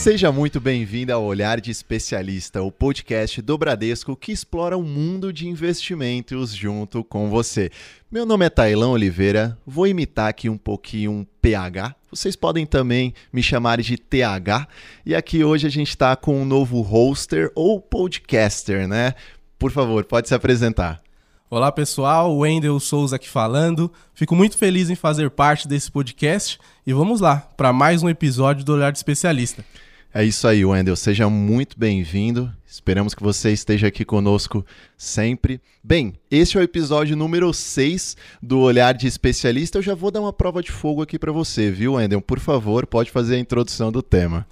Seja muito bem-vindo ao Olhar de Especialista, o podcast do Bradesco que explora o mundo de investimentos junto com você. Meu nome é Tailão Oliveira, vou imitar aqui um pouquinho um PH. Vocês podem também me chamar de TH. E aqui hoje a gente está com um novo hoster ou podcaster, né? Por favor, pode se apresentar. Olá pessoal, Wendel Souza aqui falando. Fico muito feliz em fazer parte desse podcast e vamos lá para mais um episódio do Olhar de Especialista. É isso aí, Wendel. Seja muito bem-vindo. Esperamos que você esteja aqui conosco sempre. Bem, este é o episódio número 6 do Olhar de Especialista. Eu já vou dar uma prova de fogo aqui para você, viu, Wendel? Por favor, pode fazer a introdução do tema.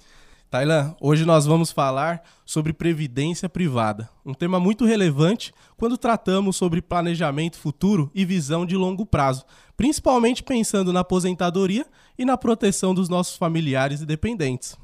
Tailan, hoje nós vamos falar sobre previdência privada, um tema muito relevante quando tratamos sobre planejamento futuro e visão de longo prazo, principalmente pensando na aposentadoria e na proteção dos nossos familiares e dependentes.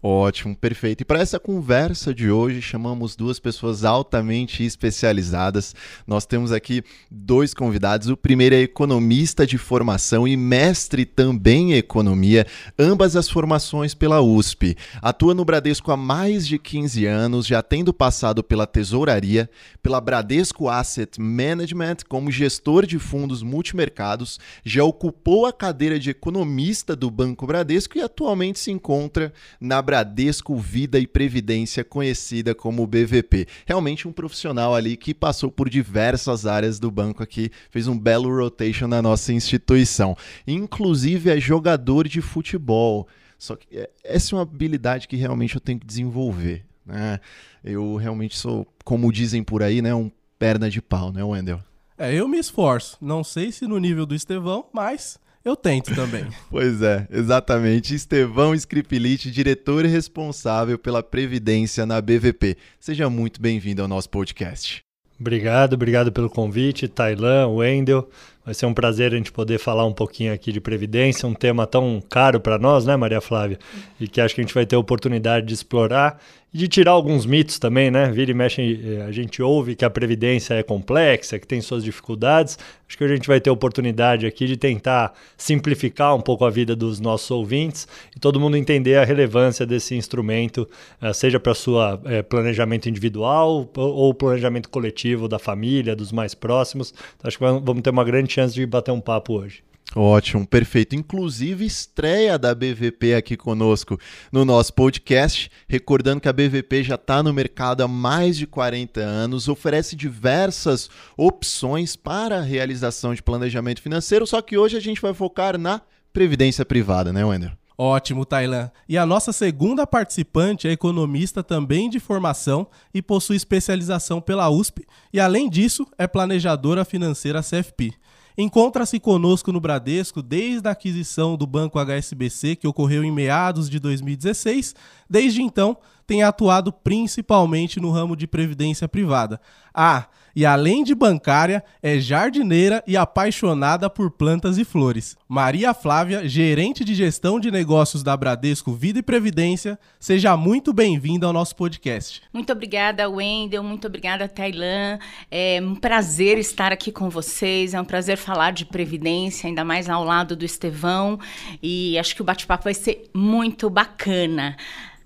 Ótimo, perfeito. E para essa conversa de hoje, chamamos duas pessoas altamente especializadas. Nós temos aqui dois convidados. O primeiro é economista de formação e mestre também em economia, ambas as formações pela USP. Atua no Bradesco há mais de 15 anos, já tendo passado pela tesouraria, pela Bradesco Asset Management como gestor de fundos multimercados, já ocupou a cadeira de economista do Banco Bradesco e atualmente se encontra na Bradesco Vida e Previdência, conhecida como BVP. Realmente um profissional ali que passou por diversas áreas do banco aqui, fez um belo rotation na nossa instituição. Inclusive é jogador de futebol. Só que é, essa é uma habilidade que realmente eu tenho que desenvolver. Né? Eu realmente sou, como dizem por aí, né, um perna de pau, né, Wendel? É, eu me esforço. Não sei se no nível do Estevão, mas eu tento também. pois é, exatamente. Estevão Scripilite, diretor responsável pela Previdência na BVP. Seja muito bem-vindo ao nosso podcast. Obrigado, obrigado pelo convite, Tailan, Wendel. Vai ser um prazer a gente poder falar um pouquinho aqui de Previdência, um tema tão caro para nós, né, Maria Flávia? E que acho que a gente vai ter a oportunidade de explorar e de tirar alguns mitos também, né? Vira e mexe, eh, a gente ouve que a Previdência é complexa, que tem suas dificuldades. Acho que a gente vai ter a oportunidade aqui de tentar simplificar um pouco a vida dos nossos ouvintes e todo mundo entender a relevância desse instrumento, eh, seja para sua eh, planejamento individual ou planejamento coletivo da família, dos mais próximos. Então, acho que vamos ter uma grande chance de bater um papo hoje. Ótimo, perfeito. Inclusive, estreia da BVP aqui conosco no nosso podcast. Recordando que a BVP já está no mercado há mais de 40 anos, oferece diversas opções para a realização de planejamento financeiro, só que hoje a gente vai focar na previdência privada, né, Wender? Ótimo, Tailan. E a nossa segunda participante é economista também de formação e possui especialização pela USP e, além disso, é planejadora financeira CFP. Encontra-se conosco no Bradesco desde a aquisição do Banco HSBC, que ocorreu em meados de 2016. Desde então, tem atuado principalmente no ramo de previdência privada. Ah, e além de bancária, é jardineira e apaixonada por plantas e flores. Maria Flávia, gerente de gestão de negócios da Bradesco Vida e Previdência, seja muito bem-vinda ao nosso podcast. Muito obrigada, Wendel, muito obrigada, Tailan. É um prazer estar aqui com vocês, é um prazer falar de previdência, ainda mais ao lado do Estevão, e acho que o bate-papo vai ser muito bacana.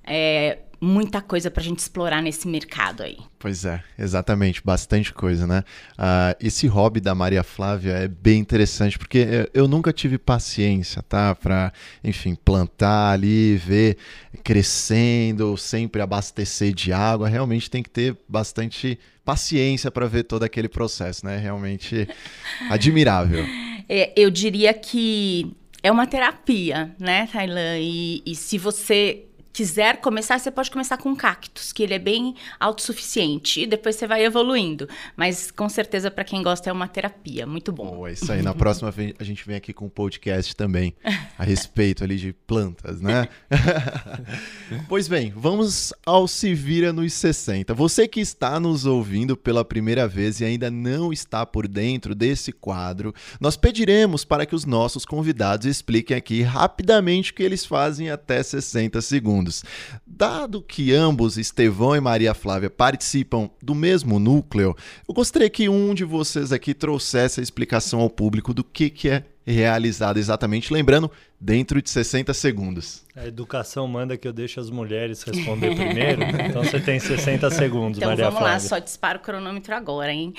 É, muita coisa para a gente explorar nesse mercado aí. Pois é, exatamente, bastante coisa, né? Uh, esse hobby da Maria Flávia é bem interessante, porque eu nunca tive paciência, tá? Para, enfim, plantar ali, ver crescendo, sempre abastecer de água. Realmente tem que ter bastante paciência para ver todo aquele processo, né? Realmente admirável. É, eu diria que é uma terapia, né, Thailand? E, e se você quiser começar, você pode começar com cactos, que ele é bem autossuficiente. E depois você vai evoluindo. Mas com certeza, para quem gosta, é uma terapia. Muito bom. Oh, é isso aí. Na próxima a gente vem aqui com um podcast também a respeito ali de plantas, né? pois bem, vamos ao Se Vira nos 60. Você que está nos ouvindo pela primeira vez e ainda não está por dentro desse quadro, nós pediremos para que os nossos convidados expliquem aqui rapidamente o que eles fazem até 60 segundos segundos. Dado que ambos, Estevão e Maria Flávia, participam do mesmo núcleo, eu gostaria que um de vocês aqui trouxesse a explicação ao público do que, que é realizado exatamente. Lembrando, dentro de 60 segundos. A educação manda que eu deixe as mulheres responder primeiro, então você tem 60 segundos, então, Maria vamos Flávia. lá, só dispara o cronômetro agora, hein?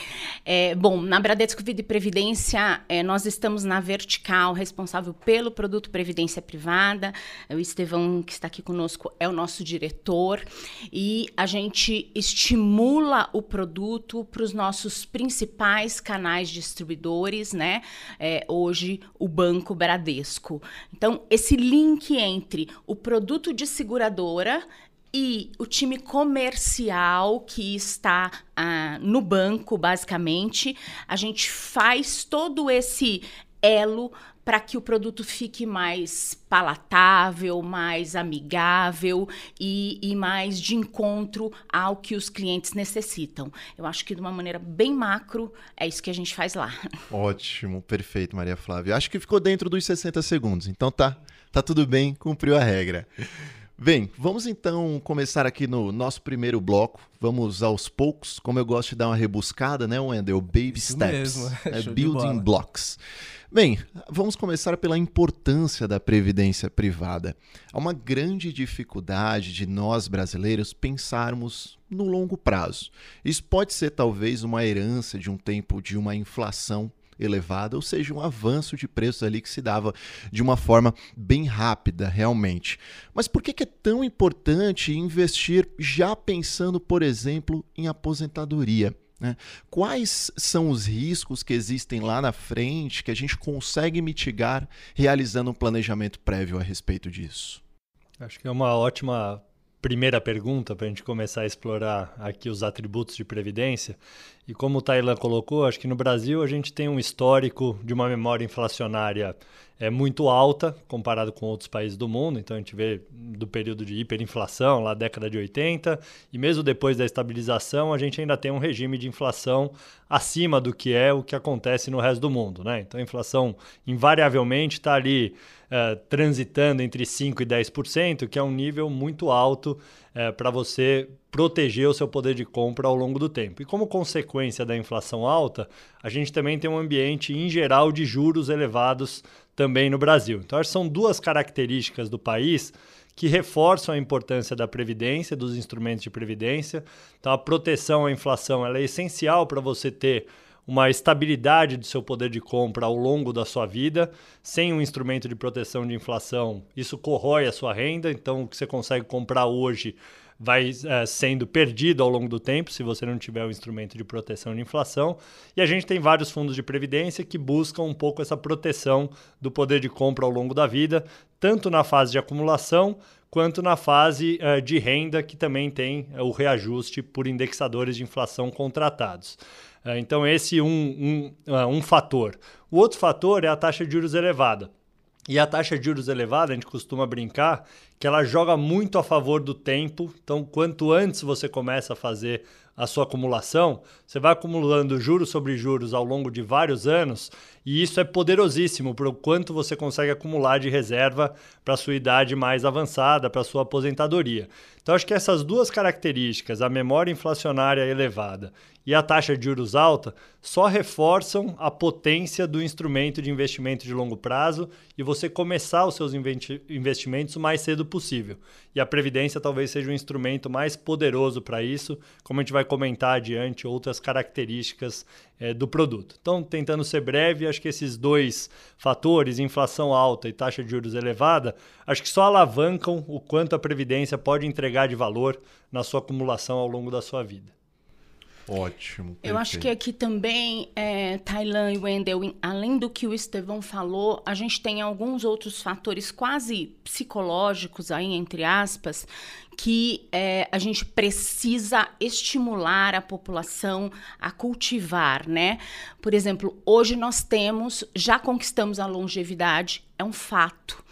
É, bom, na Bradesco Vida e Previdência, é, nós estamos na vertical responsável pelo produto Previdência Privada. O Estevão, que está aqui conosco, é o nosso diretor. E a gente estimula o produto para os nossos principais canais distribuidores, né? É, hoje, o Banco Bradesco. Então, esse link entre o produto de seguradora e o time comercial que está ah, no banco, basicamente, a gente faz todo esse elo para que o produto fique mais palatável, mais amigável e, e, mais de encontro ao que os clientes necessitam. Eu acho que de uma maneira bem macro é isso que a gente faz lá. Ótimo, perfeito, Maria Flávia. Acho que ficou dentro dos 60 segundos, então tá, tá tudo bem, cumpriu a regra. Bem, vamos então começar aqui no nosso primeiro bloco. Vamos aos poucos, como eu gosto de dar uma rebuscada, né, Wendel? Baby Isso steps, mesmo, é, building blocks. Bem, vamos começar pela importância da previdência privada. Há uma grande dificuldade de nós brasileiros pensarmos no longo prazo. Isso pode ser talvez uma herança de um tempo de uma inflação elevada, ou seja, um avanço de preços ali que se dava de uma forma bem rápida, realmente. Mas por que é tão importante investir já pensando, por exemplo, em aposentadoria? né? Quais são os riscos que existem lá na frente que a gente consegue mitigar realizando um planejamento prévio a respeito disso? Acho que é uma ótima primeira pergunta para a gente começar a explorar aqui os atributos de previdência. E como o Tailan colocou, acho que no Brasil a gente tem um histórico de uma memória inflacionária é muito alta comparado com outros países do mundo. Então a gente vê do período de hiperinflação, lá década de 80, e mesmo depois da estabilização, a gente ainda tem um regime de inflação acima do que é o que acontece no resto do mundo. Né? Então a inflação invariavelmente está ali uh, transitando entre 5% e 10%, que é um nível muito alto uh, para você proteger o seu poder de compra ao longo do tempo. E como consequência da inflação alta, a gente também tem um ambiente em geral de juros elevados também no Brasil. Então, que são duas características do país que reforçam a importância da previdência, dos instrumentos de previdência. Então, a proteção à inflação é essencial para você ter uma estabilidade do seu poder de compra ao longo da sua vida. Sem um instrumento de proteção de inflação, isso corrói a sua renda. Então, o que você consegue comprar hoje vai uh, sendo perdido ao longo do tempo se você não tiver o instrumento de proteção de inflação. E a gente tem vários fundos de previdência que buscam um pouco essa proteção do poder de compra ao longo da vida, tanto na fase de acumulação quanto na fase uh, de renda, que também tem uh, o reajuste por indexadores de inflação contratados. Então, esse é um, um, um fator. O outro fator é a taxa de juros elevada. E a taxa de juros elevada, a gente costuma brincar que ela joga muito a favor do tempo. Então, quanto antes você começa a fazer a sua acumulação, você vai acumulando juros sobre juros ao longo de vários anos, e isso é poderosíssimo para o quanto você consegue acumular de reserva para a sua idade mais avançada, para a sua aposentadoria. Então, acho que essas duas características, a memória inflacionária elevada e a taxa de juros alta, só reforçam a potência do instrumento de investimento de longo prazo e você começar os seus investimentos o mais cedo possível. E a Previdência talvez seja o instrumento mais poderoso para isso, como a gente vai comentar adiante outras características é, do produto. Então, tentando ser breve, acho que esses dois fatores, inflação alta e taxa de juros elevada, acho que só alavancam o quanto a Previdência pode entregar de valor na sua acumulação ao longo da sua vida. Ótimo. Eu acho que aqui também, é, Thailand e Wendel, além do que o Estevão falou, a gente tem alguns outros fatores quase psicológicos aí, entre aspas, que é, a gente precisa estimular a população a cultivar, né? Por exemplo, hoje nós temos, já conquistamos a longevidade, é um fato.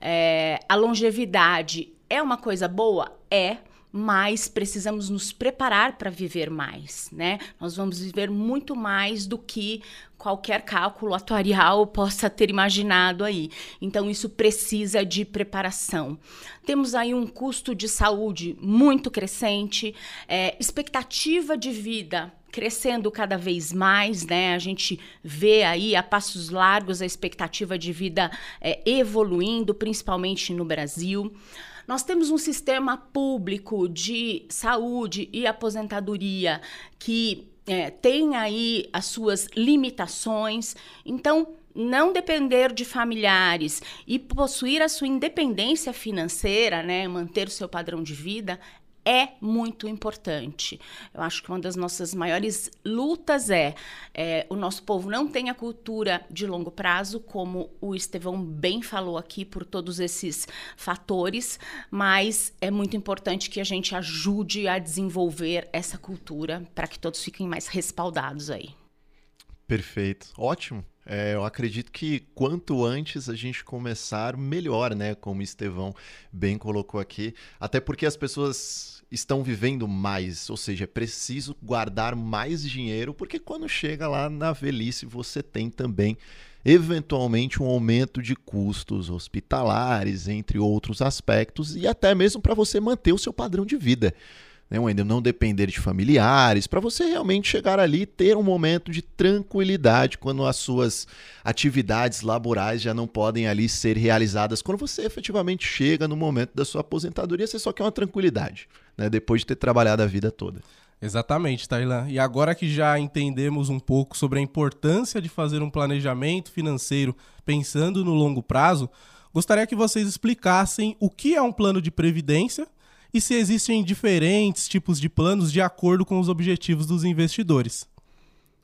É, a longevidade é uma coisa boa? É mas precisamos nos preparar para viver mais, né? Nós vamos viver muito mais do que qualquer cálculo atuarial possa ter imaginado aí. Então, isso precisa de preparação. Temos aí um custo de saúde muito crescente, é, expectativa de vida crescendo cada vez mais, né? A gente vê aí a passos largos a expectativa de vida é, evoluindo, principalmente no Brasil. Nós temos um sistema público de saúde e aposentadoria que é, tem aí as suas limitações. Então, não depender de familiares e possuir a sua independência financeira, né, manter o seu padrão de vida, é muito importante. Eu acho que uma das nossas maiores lutas é, é, o nosso povo não tem a cultura de longo prazo, como o Estevão bem falou aqui, por todos esses fatores, mas é muito importante que a gente ajude a desenvolver essa cultura para que todos fiquem mais respaldados aí. Perfeito, ótimo. É, eu acredito que quanto antes a gente começar, melhor, né? Como o Estevão bem colocou aqui. Até porque as pessoas estão vivendo mais, ou seja, é preciso guardar mais dinheiro, porque quando chega lá na velhice você tem também eventualmente um aumento de custos hospitalares, entre outros aspectos, e até mesmo para você manter o seu padrão de vida né, ainda não depender de familiares, para você realmente chegar ali e ter um momento de tranquilidade quando as suas atividades laborais já não podem ali ser realizadas. Quando você efetivamente chega no momento da sua aposentadoria, você só quer uma tranquilidade, né, depois de ter trabalhado a vida toda. Exatamente, Tailan. E agora que já entendemos um pouco sobre a importância de fazer um planejamento financeiro pensando no longo prazo, gostaria que vocês explicassem o que é um plano de previdência e se existem diferentes tipos de planos de acordo com os objetivos dos investidores.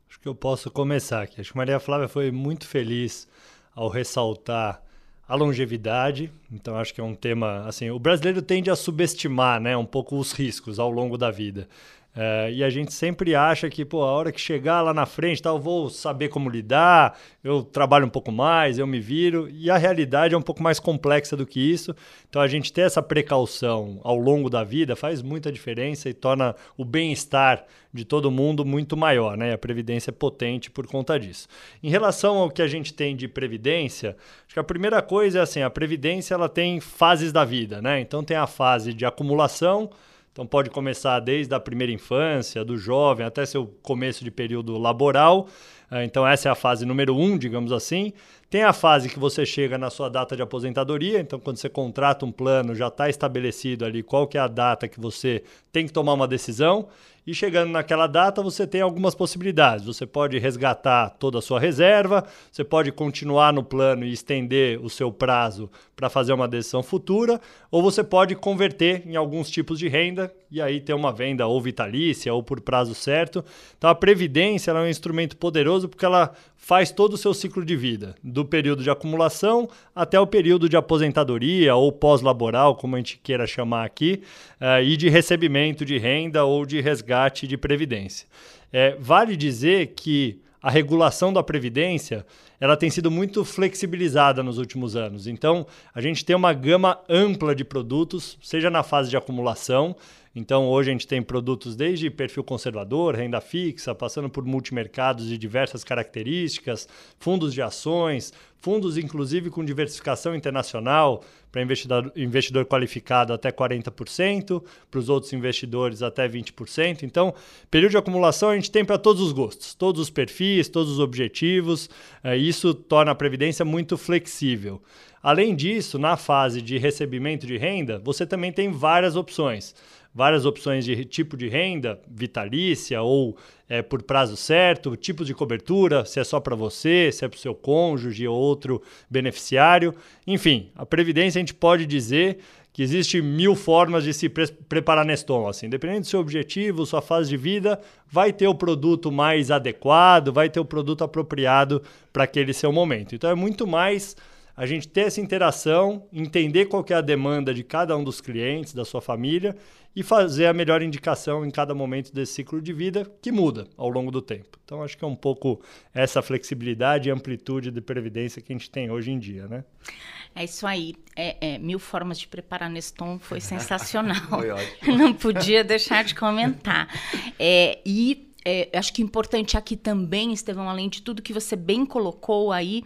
Acho que eu posso começar aqui. Acho que Maria Flávia foi muito feliz ao ressaltar a longevidade. Então acho que é um tema assim, o brasileiro tende a subestimar, né, um pouco os riscos ao longo da vida. É, e a gente sempre acha que, pô, a hora que chegar lá na frente, tá, eu vou saber como lidar, eu trabalho um pouco mais, eu me viro. E a realidade é um pouco mais complexa do que isso. Então a gente ter essa precaução ao longo da vida faz muita diferença e torna o bem-estar de todo mundo muito maior, né? A previdência é potente por conta disso. Em relação ao que a gente tem de previdência, acho que a primeira coisa é assim, a previdência ela tem fases da vida, né? Então tem a fase de acumulação, então pode começar desde a primeira infância, do jovem, até seu começo de período laboral. É, então essa é a fase número um, digamos assim. Tem a fase que você chega na sua data de aposentadoria, então quando você contrata um plano, já está estabelecido ali qual que é a data que você tem que tomar uma decisão. E chegando naquela data, você tem algumas possibilidades. Você pode resgatar toda a sua reserva, você pode continuar no plano e estender o seu prazo para fazer uma decisão futura, ou você pode converter em alguns tipos de renda e aí ter uma venda ou vitalícia ou por prazo certo. Então a previdência é um instrumento poderoso porque ela faz todo o seu ciclo de vida, do período de acumulação até o período de aposentadoria ou pós-laboral, como a gente queira chamar aqui, uh, e de recebimento de renda ou de resgate de previdência. É, vale dizer que a regulação da previdência ela tem sido muito flexibilizada nos últimos anos. Então, a gente tem uma gama ampla de produtos, seja na fase de acumulação, então, hoje a gente tem produtos desde perfil conservador, renda fixa, passando por multimercados de diversas características, fundos de ações, fundos inclusive com diversificação internacional, para investidor, investidor qualificado até 40%, para os outros investidores até 20%. Então, período de acumulação a gente tem para todos os gostos, todos os perfis, todos os objetivos. É, isso torna a previdência muito flexível. Além disso, na fase de recebimento de renda, você também tem várias opções várias opções de tipo de renda, vitalícia ou é, por prazo certo, tipo de cobertura, se é só para você, se é para o seu cônjuge ou outro beneficiário. Enfim, a Previdência a gente pode dizer que existe mil formas de se pre preparar nesse. Assim, dependendo do seu objetivo, sua fase de vida, vai ter o produto mais adequado, vai ter o produto apropriado para aquele seu momento. Então é muito mais a gente ter essa interação, entender qual é a demanda de cada um dos clientes, da sua família e fazer a melhor indicação em cada momento desse ciclo de vida que muda ao longo do tempo. Então acho que é um pouco essa flexibilidade e amplitude de previdência que a gente tem hoje em dia, né? É isso aí. É, é, mil formas de preparar nesse tom foi sensacional. foi ótimo. Não podia deixar de comentar. É, e é, acho que importante aqui também, Estevão, além de tudo que você bem colocou aí,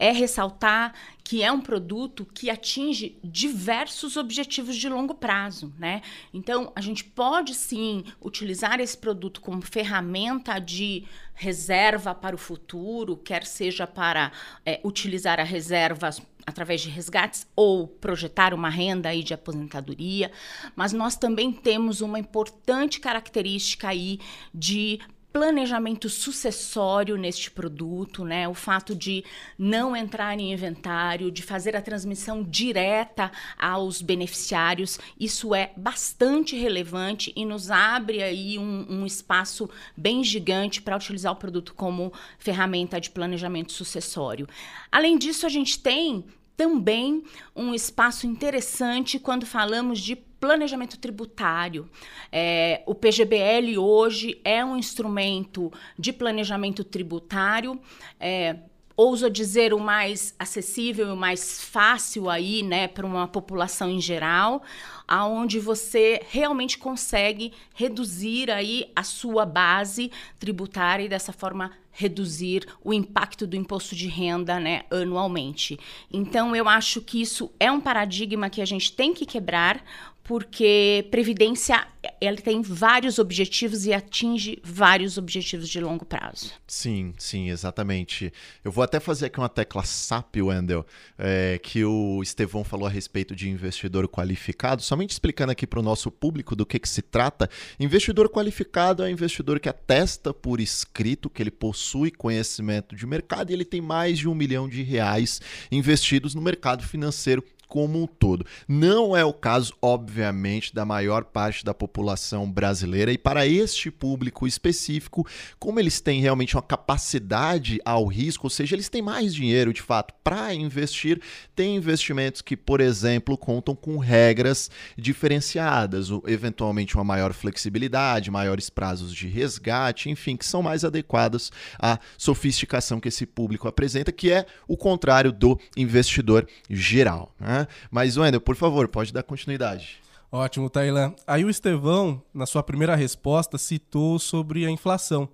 é ressaltar que é um produto que atinge diversos objetivos de longo prazo, né? Então, a gente pode sim utilizar esse produto como ferramenta de reserva para o futuro, quer seja para é, utilizar a reserva através de resgates ou projetar uma renda aí de aposentadoria, mas nós também temos uma importante característica aí de planejamento sucessório neste produto, né? O fato de não entrar em inventário, de fazer a transmissão direta aos beneficiários, isso é bastante relevante e nos abre aí um, um espaço bem gigante para utilizar o produto como ferramenta de planejamento sucessório. Além disso, a gente tem também um espaço interessante quando falamos de planejamento tributário. É, o PGBL hoje é um instrumento de planejamento tributário. É, ouso dizer, o mais acessível e o mais fácil aí, né, para uma população em geral, aonde você realmente consegue reduzir aí a sua base tributária e dessa forma reduzir o impacto do imposto de renda, né, anualmente. Então eu acho que isso é um paradigma que a gente tem que quebrar, porque previdência ela tem vários objetivos e atinge vários objetivos de longo prazo. Sim, sim, exatamente. Eu vou até fazer aqui uma tecla SAP, Wendel, é, que o Estevão falou a respeito de investidor qualificado. Somente explicando aqui para o nosso público do que, que se trata. Investidor qualificado é um investidor que atesta por escrito que ele possui conhecimento de mercado e ele tem mais de um milhão de reais investidos no mercado financeiro como um todo. Não é o caso, obviamente, da maior parte da população brasileira, e para este público específico, como eles têm realmente uma capacidade ao risco, ou seja, eles têm mais dinheiro de fato para investir, tem investimentos que, por exemplo, contam com regras diferenciadas, eventualmente uma maior flexibilidade, maiores prazos de resgate, enfim, que são mais adequadas à sofisticação que esse público apresenta, que é o contrário do investidor geral. Né? Mas, Wendel, por favor, pode dar continuidade. Ótimo, Tailan. Aí o Estevão, na sua primeira resposta, citou sobre a inflação.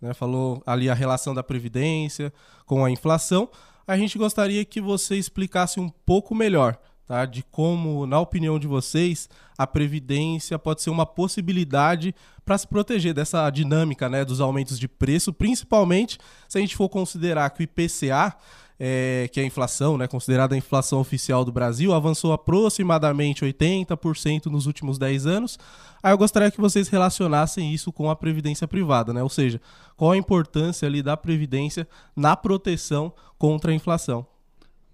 Né? Falou ali a relação da Previdência com a inflação. A gente gostaria que você explicasse um pouco melhor tá? de como, na opinião de vocês, a Previdência pode ser uma possibilidade para se proteger dessa dinâmica né, dos aumentos de preço, principalmente se a gente for considerar que o IPCA é, que é a inflação, né, considerada a inflação oficial do Brasil, avançou aproximadamente 80% nos últimos 10 anos. Aí eu gostaria que vocês relacionassem isso com a previdência privada, né? Ou seja, qual a importância ali da previdência na proteção contra a inflação.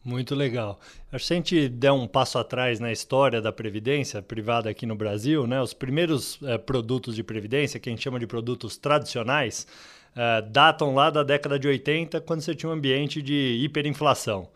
Muito legal. Acho que se a gente der um passo atrás na história da previdência privada aqui no Brasil, né, os primeiros é, produtos de previdência, que a gente chama de produtos tradicionais, uh, datam lá da década de 80, quando você tinha um ambiente de hiperinflação.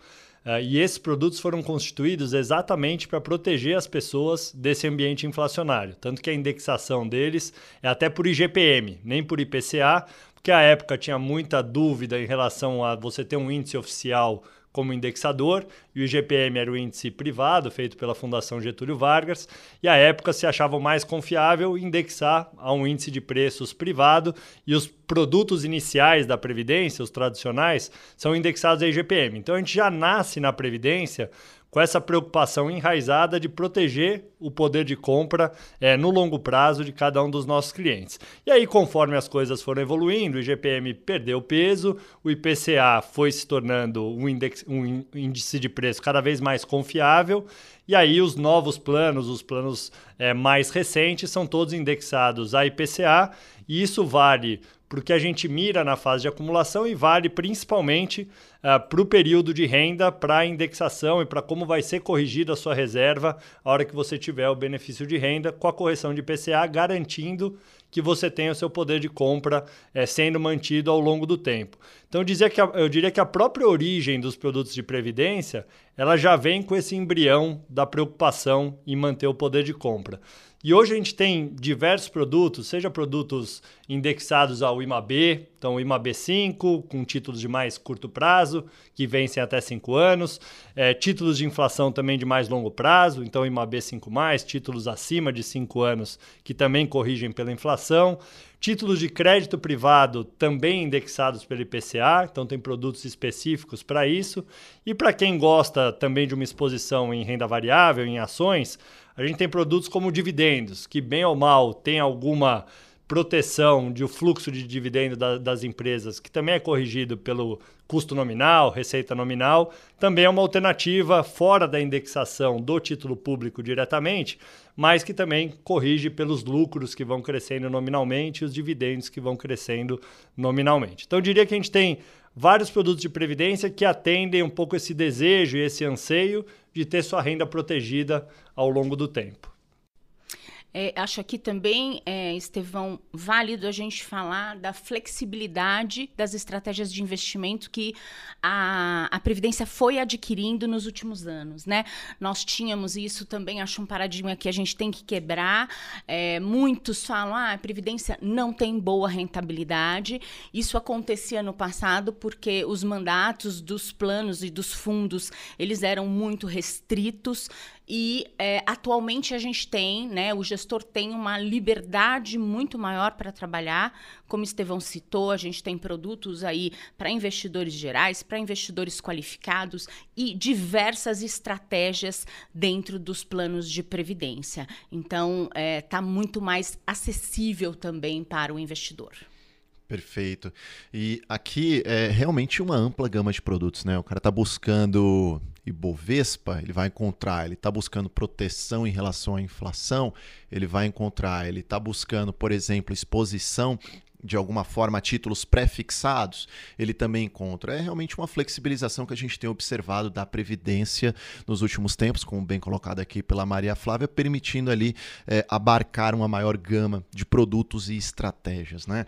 Uh, e esses produtos foram constituídos exatamente para proteger as pessoas desse ambiente inflacionário. Tanto que a indexação deles é até por IGPM, nem por IPCA, porque à época tinha muita dúvida em relação a você ter um índice oficial como indexador, e o IGPM era o índice privado feito pela Fundação Getúlio Vargas, e à época se achava mais confiável indexar a um índice de preços privado, e os produtos iniciais da Previdência, os tradicionais, são indexados a IGPM. Então a gente já nasce na Previdência com essa preocupação enraizada de proteger o poder de compra é, no longo prazo de cada um dos nossos clientes. E aí, conforme as coisas foram evoluindo, o IGPM perdeu peso, o IPCA foi se tornando um, index, um índice de preço cada vez mais confiável, e aí os novos planos, os planos é, mais recentes, são todos indexados a IPCA, e isso vale para o que a gente mira na fase de acumulação e vale principalmente uh, ah, para o período de renda, para a indexação e para como vai ser corrigida a sua reserva a hora que você tiver o benefício de renda com a correção de IPCA, garantindo que você tenha o seu poder de compra é, sendo mantido ao longo do tempo. Então dizia que a, eu diria que a própria origem dos produtos de previdência ela já vem com esse embrião da preocupação em manter o poder de compra. E hoje a gente tem diversos produtos, seja produtos indexados ao IMAB, então IMAB 5, com títulos de mais curto prazo, que vencem até 5 anos, é, títulos de inflação também de mais longo prazo, então IMAB 5, títulos acima de 5 anos, que também corrigem pela inflação. Títulos de crédito privado também indexados pelo IPCA, então tem produtos específicos para isso. E para quem gosta também de uma exposição em renda variável, em ações, a gente tem produtos como dividendos, que bem ou mal tem alguma proteção de o fluxo de dividendo da, das empresas, que também é corrigido pelo custo nominal, receita nominal, também é uma alternativa fora da indexação do título público diretamente, mas que também corrige pelos lucros que vão crescendo nominalmente e os dividendos que vão crescendo nominalmente. Então eu diria que a gente tem vários produtos de previdência que atendem um pouco esse desejo e esse anseio de ter sua renda protegida ao longo do tempo. É, acho aqui também, é, Estevão, válido a gente falar da flexibilidade das estratégias de investimento que a, a Previdência foi adquirindo nos últimos anos. Né? Nós tínhamos isso também, acho um paradigma que a gente tem que quebrar. É, muitos falam ah, a Previdência não tem boa rentabilidade. Isso acontecia no passado porque os mandatos dos planos e dos fundos eles eram muito restritos e é, atualmente a gente tem, né, o gestor tem uma liberdade muito maior para trabalhar. Como Estevão citou, a gente tem produtos aí para investidores gerais, para investidores qualificados e diversas estratégias dentro dos planos de previdência. Então, está é, tá muito mais acessível também para o investidor. Perfeito. E aqui é realmente uma ampla gama de produtos, né? O cara está buscando Ibovespa, ele vai encontrar, ele está buscando proteção em relação à inflação, ele vai encontrar, ele está buscando, por exemplo, exposição de alguma forma a títulos pré-fixados, ele também encontra. É realmente uma flexibilização que a gente tem observado da Previdência nos últimos tempos, como bem colocado aqui pela Maria Flávia, permitindo ali é, abarcar uma maior gama de produtos e estratégias. Né?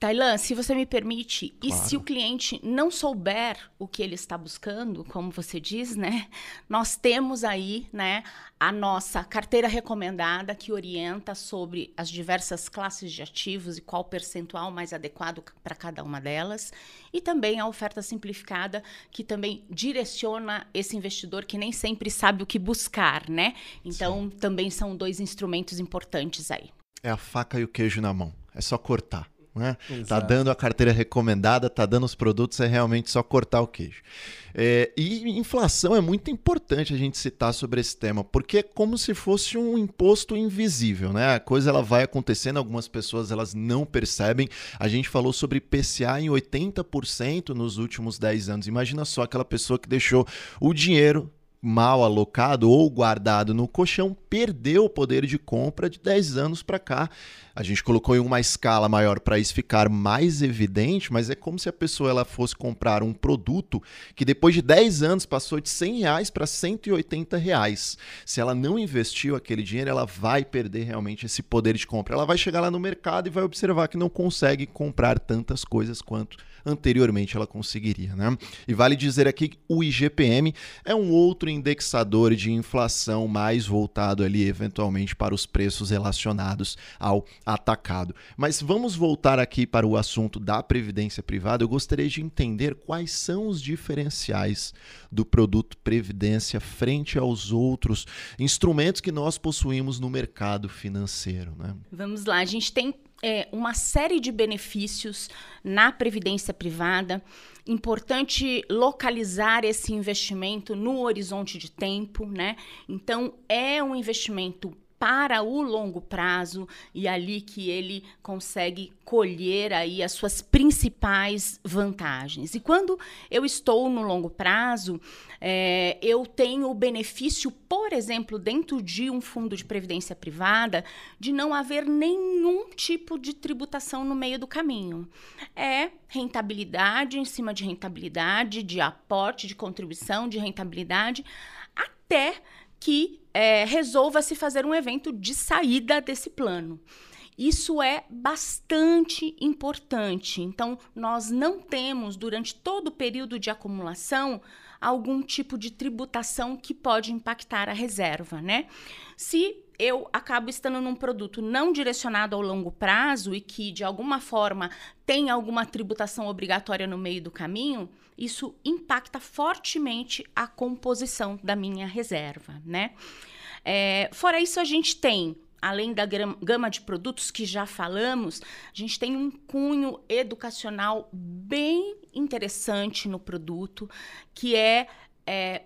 Tailan, se você me permite, claro. e se o cliente não souber o que ele está buscando, como você diz, né? Nós temos aí, né, a nossa carteira recomendada que orienta sobre as diversas classes de ativos e qual percentual mais adequado para cada uma delas, e também a oferta simplificada que também direciona esse investidor que nem sempre sabe o que buscar, né? Então, Sim. também são dois instrumentos importantes aí. É a faca e o queijo na mão. É só cortar né? Tá dando a carteira recomendada, tá dando os produtos, é realmente só cortar o queijo. É, e inflação é muito importante a gente citar sobre esse tema, porque é como se fosse um imposto invisível, né? A coisa ela vai acontecendo, algumas pessoas elas não percebem. A gente falou sobre PCA em 80% nos últimos 10 anos. Imagina só aquela pessoa que deixou o dinheiro mal alocado ou guardado no colchão perdeu o poder de compra de 10 anos para cá. A gente colocou em uma escala maior para isso ficar mais evidente, mas é como se a pessoa ela fosse comprar um produto que depois de 10 anos passou de 100 reais para 180 reais. Se ela não investiu aquele dinheiro, ela vai perder realmente esse poder de compra. Ela vai chegar lá no mercado e vai observar que não consegue comprar tantas coisas quanto anteriormente ela conseguiria. Né? E vale dizer aqui que o IGPM é um outro indexador de inflação mais voltado ali eventualmente para os preços relacionados ao atacado. Mas vamos voltar aqui para o assunto da previdência privada. Eu gostaria de entender quais são os diferenciais do produto previdência frente aos outros instrumentos que nós possuímos no mercado financeiro. Né? Vamos lá, a gente tem é, uma série de benefícios na previdência privada. Importante localizar esse investimento no horizonte de tempo, né? Então, é um investimento para o longo prazo e ali que ele consegue colher aí as suas principais vantagens. E quando eu estou no longo prazo, é, eu tenho o benefício, por exemplo, dentro de um fundo de previdência privada, de não haver nenhum tipo de tributação no meio do caminho. É rentabilidade em cima de rentabilidade, de aporte, de contribuição, de rentabilidade, até que é, resolva se fazer um evento de saída desse plano. Isso é bastante importante. Então, nós não temos, durante todo o período de acumulação, algum tipo de tributação que pode impactar a reserva, né? Se eu acabo estando num produto não direcionado ao longo prazo e que, de alguma forma, tem alguma tributação obrigatória no meio do caminho, isso impacta fortemente a composição da minha reserva, né? É, fora isso, a gente tem além da gama de produtos que já falamos, a gente tem um cunho educacional bem interessante no produto, que é, é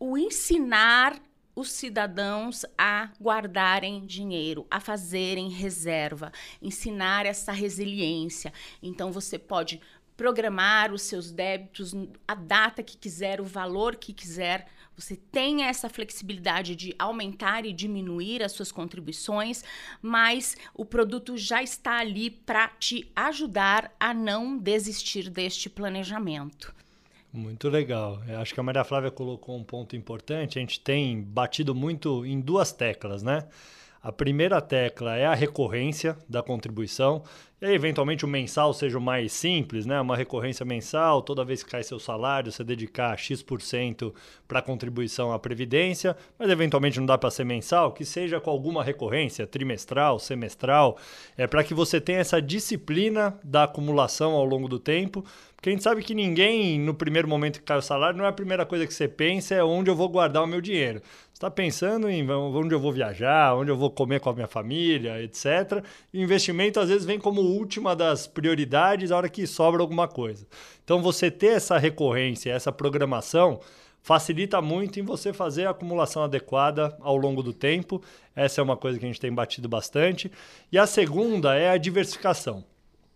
o ensinar os cidadãos a guardarem dinheiro, a fazerem reserva, ensinar essa resiliência. Então você pode programar os seus débitos, a data que quiser, o valor que quiser. Você tem essa flexibilidade de aumentar e diminuir as suas contribuições, mas o produto já está ali para te ajudar a não desistir deste planejamento. Muito legal. Eu acho que a Maria Flávia colocou um ponto importante. A gente tem batido muito em duas teclas, né? A primeira tecla é a recorrência da contribuição. E eventualmente, o mensal seja o mais simples, né? Uma recorrência mensal, toda vez que cai seu salário, você dedicar X% para contribuição à Previdência, mas eventualmente não dá para ser mensal, que seja com alguma recorrência, trimestral, semestral, é para que você tenha essa disciplina da acumulação ao longo do tempo, porque a gente sabe que ninguém, no primeiro momento que cai o salário, não é a primeira coisa que você pensa, é onde eu vou guardar o meu dinheiro está pensando em onde eu vou viajar, onde eu vou comer com a minha família, etc. E investimento às vezes vem como última das prioridades a hora que sobra alguma coisa. Então você ter essa recorrência, essa programação facilita muito em você fazer a acumulação adequada ao longo do tempo. Essa é uma coisa que a gente tem batido bastante. E a segunda é a diversificação.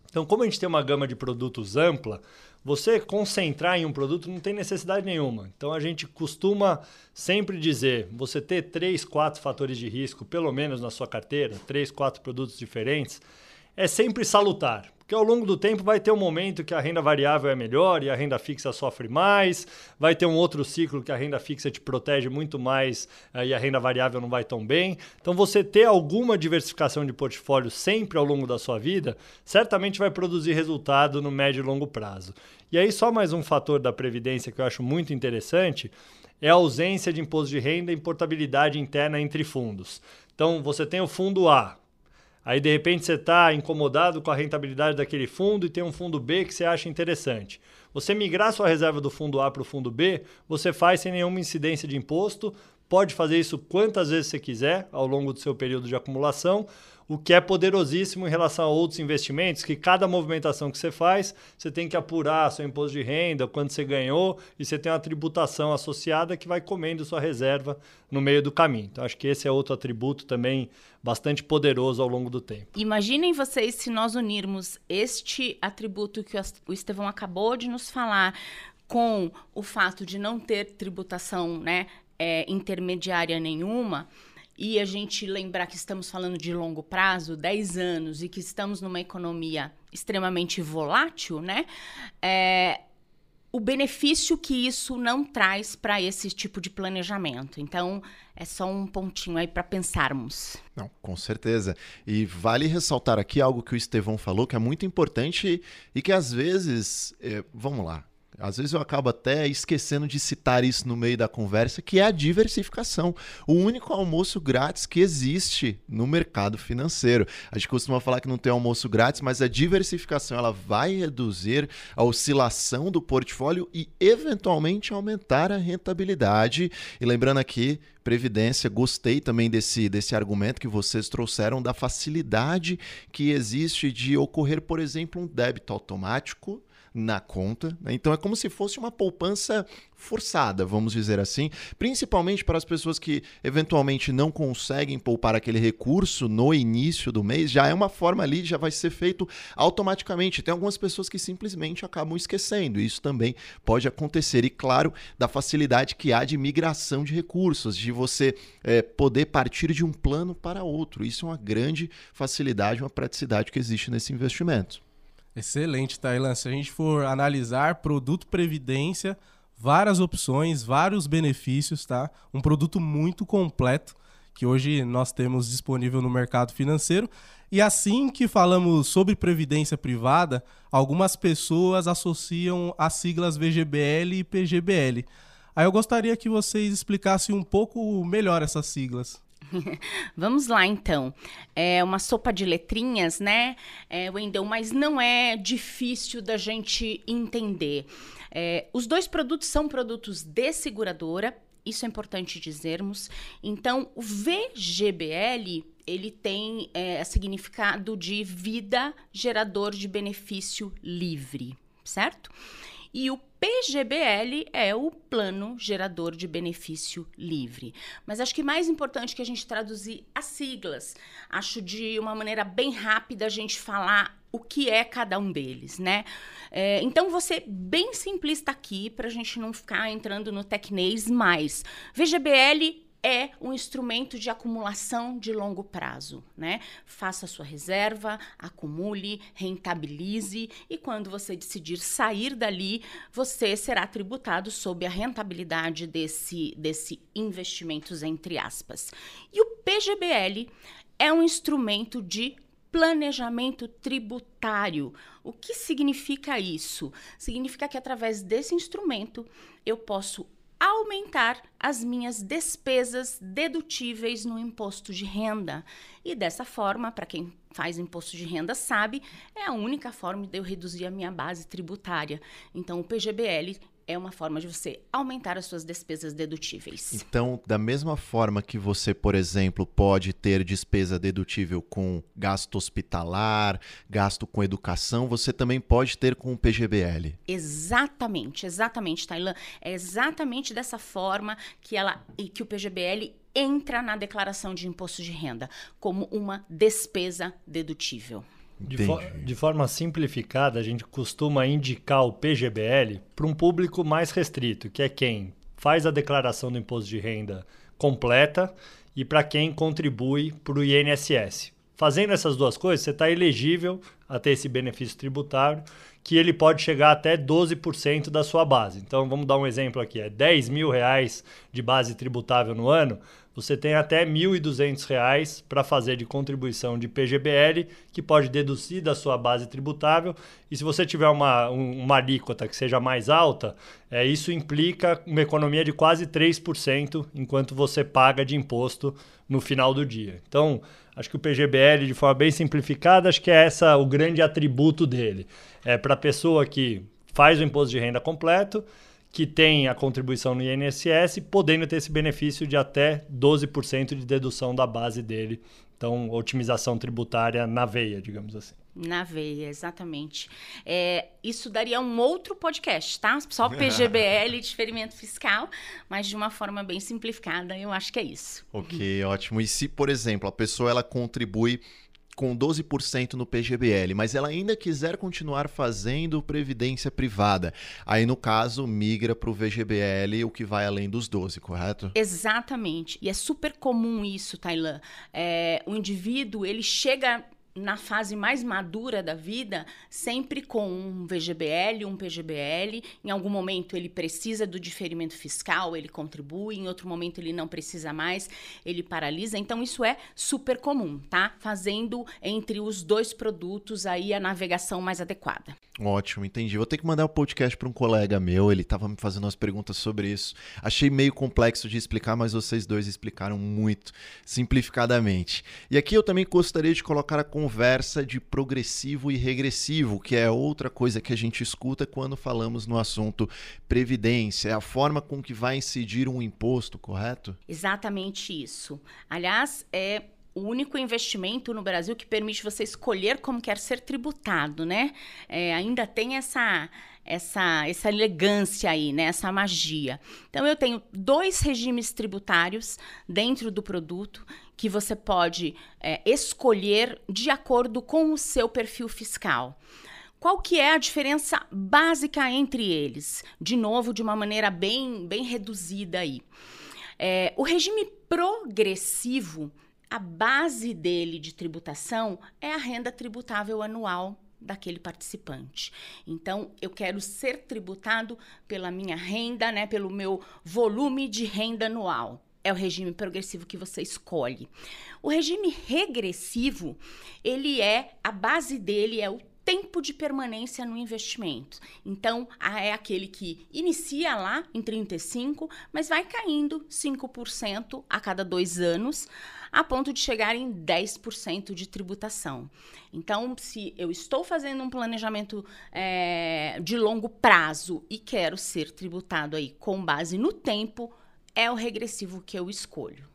Então, como a gente tem uma gama de produtos ampla, você concentrar em um produto não tem necessidade nenhuma. Então a gente costuma sempre dizer, você ter três, quatro fatores de risco, pelo menos na sua carteira, três, quatro produtos diferentes, é sempre salutar. Porque ao longo do tempo vai ter um momento que a renda variável é melhor e a renda fixa sofre mais, vai ter um outro ciclo que a renda fixa te protege muito mais uh, e a renda variável não vai tão bem. Então você ter alguma diversificação de portfólio sempre ao longo da sua vida, certamente vai produzir resultado no médio e longo prazo. E aí só mais um fator da previdência que eu acho muito interessante, é a ausência de imposto de renda e portabilidade interna entre fundos. Então, você tem o fundo A, Aí de repente você está incomodado com a rentabilidade daquele fundo e tem um fundo B que você acha interessante. Você migrar sua reserva do fundo A para o fundo B, você faz sem nenhuma incidência de imposto, pode fazer isso quantas vezes você quiser ao longo do seu período de acumulação o que é poderosíssimo em relação a outros investimentos, que cada movimentação que você faz, você tem que apurar seu imposto de renda, quanto você ganhou, e você tem uma tributação associada que vai comendo sua reserva no meio do caminho. Então, acho que esse é outro atributo também bastante poderoso ao longo do tempo. Imaginem vocês se nós unirmos este atributo que o Estevão acabou de nos falar com o fato de não ter tributação né, é, intermediária nenhuma e a gente lembrar que estamos falando de longo prazo, 10 anos, e que estamos numa economia extremamente volátil, né? É, o benefício que isso não traz para esse tipo de planejamento. Então, é só um pontinho aí para pensarmos. Não, com certeza. E vale ressaltar aqui algo que o Estevão falou que é muito importante e que às vezes, é, vamos lá, às vezes eu acabo até esquecendo de citar isso no meio da conversa, que é a diversificação. O único almoço grátis que existe no mercado financeiro. A gente costuma falar que não tem almoço grátis, mas a diversificação ela vai reduzir a oscilação do portfólio e eventualmente aumentar a rentabilidade. E lembrando aqui, previdência, gostei também desse, desse argumento que vocês trouxeram da facilidade que existe de ocorrer, por exemplo, um débito automático na conta. Né? Então é como se fosse uma poupança forçada, vamos dizer assim, principalmente para as pessoas que eventualmente não conseguem poupar aquele recurso no início do mês, já é uma forma ali, já vai ser feito automaticamente. Tem algumas pessoas que simplesmente acabam esquecendo, isso também pode acontecer. E claro, da facilidade que há de migração de recursos, de você é, poder partir de um plano para outro. Isso é uma grande facilidade, uma praticidade que existe nesse investimento. Excelente, Tailan. Se a gente for analisar produto previdência, várias opções, vários benefícios, tá? Um produto muito completo que hoje nós temos disponível no mercado financeiro. E assim que falamos sobre previdência privada, algumas pessoas associam as siglas VGBL e PGBL. Aí eu gostaria que vocês explicassem um pouco melhor essas siglas. Vamos lá, então. É uma sopa de letrinhas, né, é, Wendel? Mas não é difícil da gente entender. É, os dois produtos são produtos de seguradora, isso é importante dizermos. Então, o VGBL ele tem é, significado de vida gerador de benefício livre, certo? E o PGBL é o Plano Gerador de Benefício Livre. Mas acho que mais importante que a gente traduzir as siglas. Acho de uma maneira bem rápida a gente falar o que é cada um deles, né? É, então, ser bem simplista aqui para a gente não ficar entrando no tecnês mais. VGBL é um instrumento de acumulação de longo prazo, né? Faça sua reserva, acumule, rentabilize e quando você decidir sair dali, você será tributado sob a rentabilidade desse desse investimentos entre aspas. E o PGBL é um instrumento de planejamento tributário. O que significa isso? Significa que através desse instrumento eu posso aumentar as minhas despesas dedutíveis no imposto de renda. E dessa forma, para quem faz imposto de renda sabe, é a única forma de eu reduzir a minha base tributária. Então, o PGBL é uma forma de você aumentar as suas despesas dedutíveis. Então, da mesma forma que você, por exemplo, pode ter despesa dedutível com gasto hospitalar, gasto com educação, você também pode ter com o PGBL. Exatamente, exatamente, Tailan. É exatamente dessa forma que ela e que o PGBL entra na declaração de imposto de renda como uma despesa dedutível. De, de, forma simplificada, a gente costuma indicar o PGBL para um público mais restrito, que é quem faz a declaração do imposto de renda completa e para quem contribui para o INSS. Fazendo essas duas coisas, você está elegível a ter esse benefício tributário, que ele pode chegar até 12% da sua base. Então, vamos dar um exemplo aqui: é 10 mil reais de base tributável no ano você tem até R$ 1.200 para fazer de contribuição de PGBL, que pode deduzir da sua base tributável. E se você tiver uma, um, uma alíquota que seja mais alta, é, isso implica uma economia de quase 3% enquanto você paga de imposto no final do dia. Então, acho que o PGBL, de forma bem simplificada, acho que é essa o grande atributo dele. É para a pessoa que faz o imposto de renda completo que tem a contribuição no INSS, podendo ter esse benefício de até 12% de dedução da base dele. Então, otimização tributária na veia, digamos assim. Na veia, exatamente. É, isso daria um outro podcast, tá? Só PGBL, diferimento fiscal, mas de uma forma bem simplificada, eu acho que é isso. Ok, ótimo. E se, por exemplo, a pessoa ela contribui com 12% no PGBL, mas ela ainda quiser continuar fazendo previdência privada, aí no caso migra para o VGBL, o que vai além dos 12, correto? Exatamente. E é super comum isso, Tailan. É, o indivíduo ele chega na fase mais madura da vida, sempre com um VGBL, um PGBL. Em algum momento ele precisa do diferimento fiscal, ele contribui, em outro momento ele não precisa mais, ele paralisa. Então isso é super comum, tá? Fazendo entre os dois produtos aí a navegação mais adequada. Ótimo, entendi. Vou ter que mandar o um podcast para um colega meu, ele estava me fazendo umas perguntas sobre isso. Achei meio complexo de explicar, mas vocês dois explicaram muito simplificadamente. E aqui eu também gostaria de colocar a conversa de progressivo e regressivo, que é outra coisa que a gente escuta quando falamos no assunto previdência. É a forma com que vai incidir um imposto, correto? Exatamente isso. Aliás, é o único investimento no Brasil que permite você escolher como quer ser tributado, né? É, ainda tem essa essa, essa elegância aí, né? essa magia. Então, eu tenho dois regimes tributários dentro do produto que você pode é, escolher de acordo com o seu perfil fiscal. Qual que é a diferença básica entre eles? De novo, de uma maneira bem, bem reduzida aí. É, o regime progressivo a base dele de tributação é a renda tributável anual daquele participante. Então, eu quero ser tributado pela minha renda, né, pelo meu volume de renda anual. É o regime progressivo que você escolhe. O regime regressivo, ele é a base dele é o tempo de permanência no investimento. Então, é aquele que inicia lá em 35, mas vai caindo 5% a cada dois anos, a ponto de chegar em 10% de tributação. Então, se eu estou fazendo um planejamento é, de longo prazo e quero ser tributado aí com base no tempo, é o regressivo que eu escolho.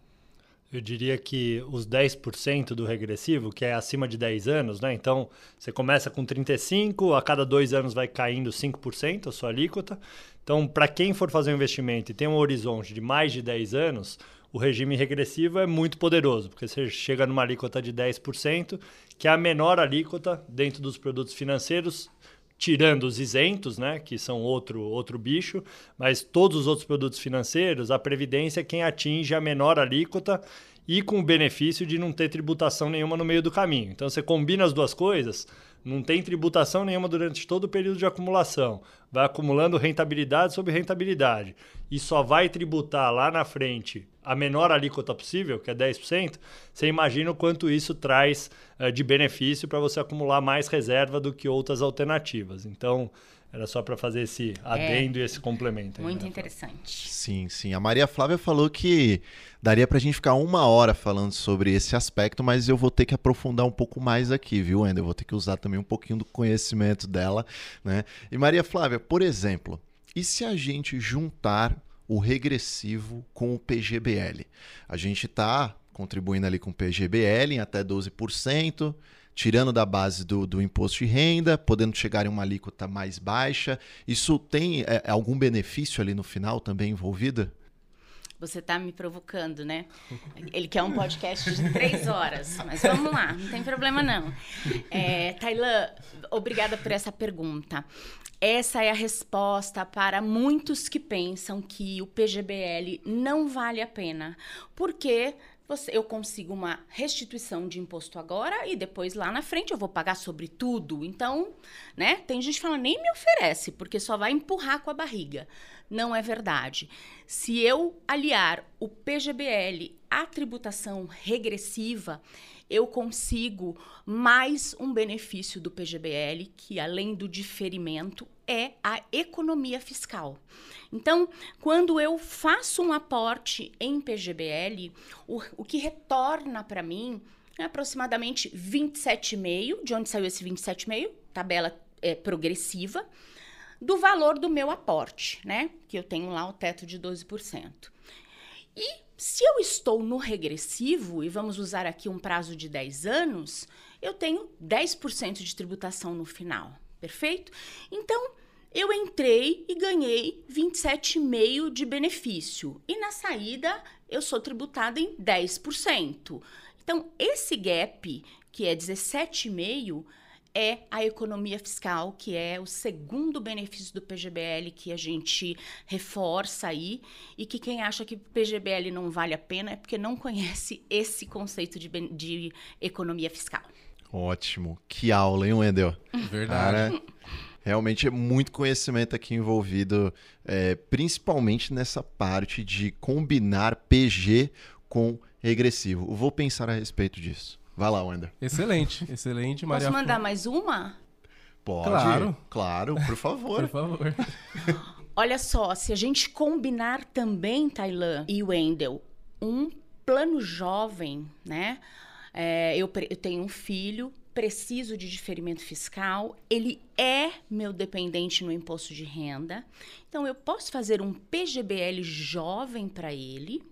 Eu diria que os 10% do regressivo, que é acima de 10 anos, né? Então, você começa com 35, a cada dois anos vai caindo 5% a sua alíquota. Então, para quem for fazer um investimento e tem um horizonte de mais de 10 anos, o regime regressivo é muito poderoso, porque você chega numa alíquota de 10%, que é a menor alíquota dentro dos produtos financeiros, tirando os isentos, né, que são outro, outro bicho, mas todos os outros produtos financeiros, a previdência é quem atinge a menor alíquota e com o benefício de não ter tributação nenhuma no meio do caminho. Então você combina as duas coisas, não tem tributação nenhuma durante todo o período de acumulação. Vai acumulando rentabilidade sobre rentabilidade e só vai tributar lá na frente a menor alíquota possível, que é 10%. Você imagina o quanto isso traz uh, de benefício para você acumular mais reserva do que outras alternativas. Então, era só para fazer esse é. adendo é, e esse complemento. Aí, muito né? interessante. Sim, sim. A Maria Flávia falou que daria para a gente ficar uma hora falando sobre esse aspecto, mas eu vou ter que aprofundar um pouco mais aqui, viu, André? Eu vou ter que usar também um pouquinho do conhecimento dela, né? E Maria Flávia, por exemplo, e se a gente juntar o regressivo com o PGBL? A gente está contribuindo ali com o PGBL em até 12%, tirando da base do, do imposto de renda, podendo chegar em uma alíquota mais baixa. Isso tem é, algum benefício ali no final também envolvido? Você está me provocando, né? Ele quer um podcast de três horas, mas vamos lá, não tem problema não. É, obrigada por essa pergunta. Essa é a resposta para muitos que pensam que o PGBL não vale a pena, porque você, eu consigo uma restituição de imposto agora e depois lá na frente eu vou pagar sobre tudo. Então, né? Tem gente falando, nem me oferece, porque só vai empurrar com a barriga. Não é verdade. Se eu aliar o PGBL à tributação regressiva, eu consigo mais um benefício do PGBL, que além do diferimento, é a economia fiscal. Então, quando eu faço um aporte em PGBL, o, o que retorna para mim é aproximadamente 27,5, de onde saiu esse 27,5? Tabela é, progressiva, do valor do meu aporte, né? Que eu tenho lá o teto de 12%. E se eu estou no regressivo, e vamos usar aqui um prazo de 10 anos, eu tenho 10% de tributação no final, perfeito? Então, eu entrei e ganhei 27,5% de benefício. E na saída, eu sou tributada em 10%. Então, esse gap, que é 17,5%, é a economia fiscal, que é o segundo benefício do PGBL que a gente reforça aí e que quem acha que o PGBL não vale a pena é porque não conhece esse conceito de, de economia fiscal. Ótimo. Que aula, hein, Wendel? Verdade. Cara, realmente é muito conhecimento aqui envolvido, é, principalmente nessa parte de combinar PG com regressivo. Vou pensar a respeito disso. Vai lá, Wender. Excelente, excelente. Maria Posso mandar mais uma? Pode. Claro. Claro, por favor. por favor. Olha só, se a gente combinar também, Tailã e Wendel, um plano jovem, né? É, eu, eu tenho um filho, preciso de diferimento fiscal, ele é meu dependente no imposto de renda. Então, eu posso fazer um PGBL jovem para ele.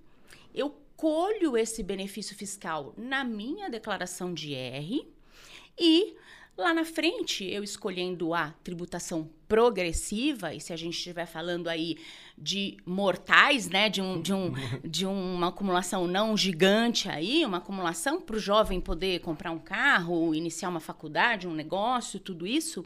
Eu colho esse benefício fiscal na minha declaração de R e lá na frente, eu escolhendo a tributação progressiva, e se a gente estiver falando aí de mortais, né, de, um, de, um, de uma acumulação não gigante aí, uma acumulação para o jovem poder comprar um carro, iniciar uma faculdade, um negócio, tudo isso,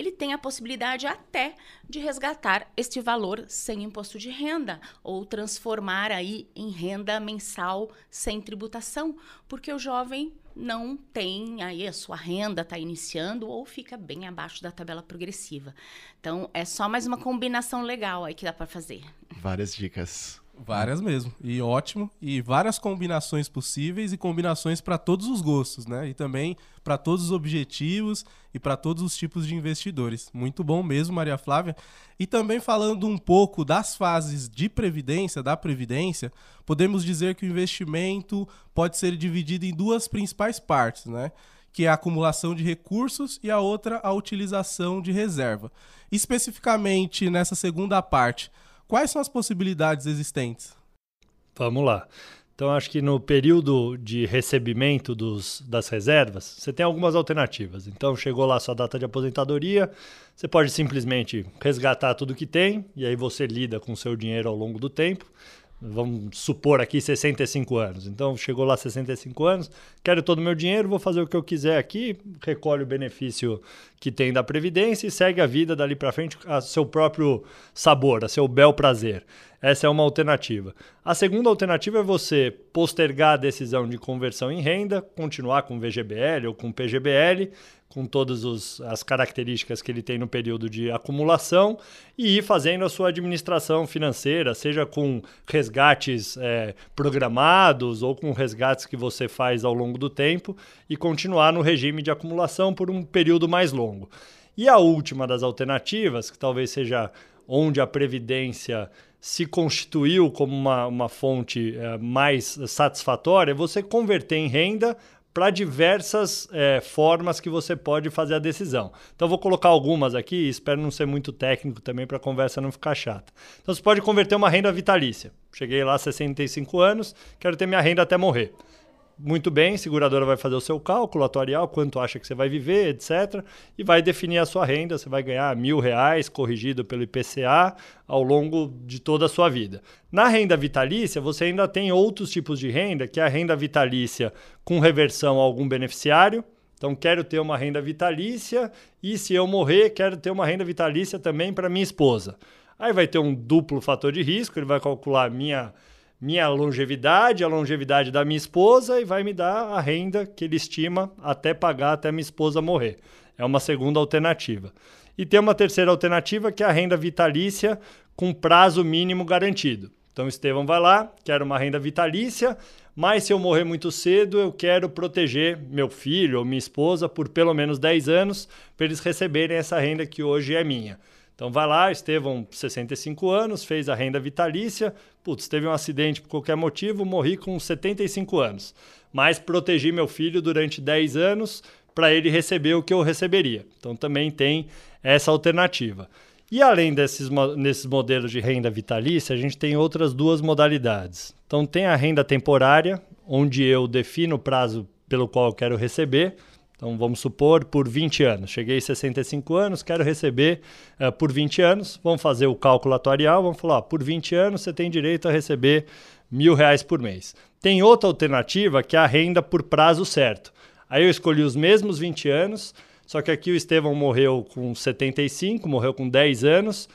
ele tem a possibilidade até de resgatar este valor sem imposto de renda ou transformar aí em renda mensal sem tributação, porque o jovem não tem aí a sua renda está iniciando ou fica bem abaixo da tabela progressiva. Então é só mais uma combinação legal aí que dá para fazer. Várias dicas. Várias mesmo. E ótimo. E várias combinações possíveis e combinações para todos os gostos, né? E também para todos os objetivos e para todos os tipos de investidores. Muito bom mesmo, Maria Flávia. E também falando um pouco das fases de previdência, da previdência, podemos dizer que o investimento pode ser dividido em duas principais partes, né? Que é a acumulação de recursos e a outra a utilização de reserva. Especificamente nessa segunda parte, Quais são as possibilidades existentes? Vamos lá. Então, acho que no período de recebimento dos, das reservas, você tem algumas alternativas. Então, chegou lá a sua data de aposentadoria, você pode simplesmente resgatar tudo que tem, e aí você lida com o seu dinheiro ao longo do tempo vamos supor aqui 65 anos. Então chegou lá 65 anos, quero todo o meu dinheiro, vou fazer o que eu quiser aqui, recolhe o benefício que tem da previdência e segue a vida dali para frente a seu próprio sabor, a seu bel prazer. Essa é uma alternativa. A segunda alternativa é você postergar a decisão de conversão em renda, continuar com VGBL ou com PGBL, com todas os, as características que ele tem no período de acumulação e ir fazendo a sua administração financeira, seja com resgates é, programados ou com resgates que você faz ao longo do tempo e continuar no regime de acumulação por um período mais longo. E a última das alternativas, que talvez seja onde a previdência se constituiu como uma, uma fonte é, mais satisfatória, é você converter em renda para diversas é, formas que você pode fazer a decisão. Então, vou colocar algumas aqui, espero não ser muito técnico também para a conversa não ficar chata. Então, você pode converter uma renda vitalícia. Cheguei lá 65 anos, quero ter minha renda até morrer muito bem, a seguradora vai fazer o seu cálculo atuarial, quanto acha que você vai viver, etc. E vai definir a sua renda. Você vai ganhar mil reais corrigido pelo IPCA ao longo de toda a sua vida. Na renda vitalícia, você ainda tem outros tipos de renda, que é a renda vitalícia com reversão a algum beneficiário. Então, quero ter uma renda vitalícia e, se eu morrer, quero ter uma renda vitalícia também para minha esposa. Aí vai ter um duplo fator de risco, ele vai calcular minha minha longevidade, a longevidade da minha esposa e vai me dar a renda que ele estima até pagar até minha esposa morrer. É uma segunda alternativa. E tem uma terceira alternativa que é a renda vitalícia com prazo mínimo garantido. Então, Estevão vai lá, quero uma renda vitalícia, mas se eu morrer muito cedo, eu quero proteger meu filho ou minha esposa por pelo menos 10 anos para eles receberem essa renda que hoje é minha. Então vai lá, Estevão, 65 anos, fez a renda vitalícia, putz, teve um acidente por qualquer motivo, morri com 75 anos. Mas protegi meu filho durante 10 anos para ele receber o que eu receberia. Então também tem essa alternativa. E além desses, desses modelos de renda vitalícia, a gente tem outras duas modalidades. Então tem a renda temporária, onde eu defino o prazo pelo qual eu quero receber. Então vamos supor por 20 anos. Cheguei a 65 anos, quero receber uh, por 20 anos. Vamos fazer o cálculo atuarial, vamos falar, ó, por 20 anos você tem direito a receber mil reais por mês. Tem outra alternativa que é a renda por prazo certo. Aí eu escolhi os mesmos 20 anos, só que aqui o Estevão morreu com 75, morreu com 10 anos.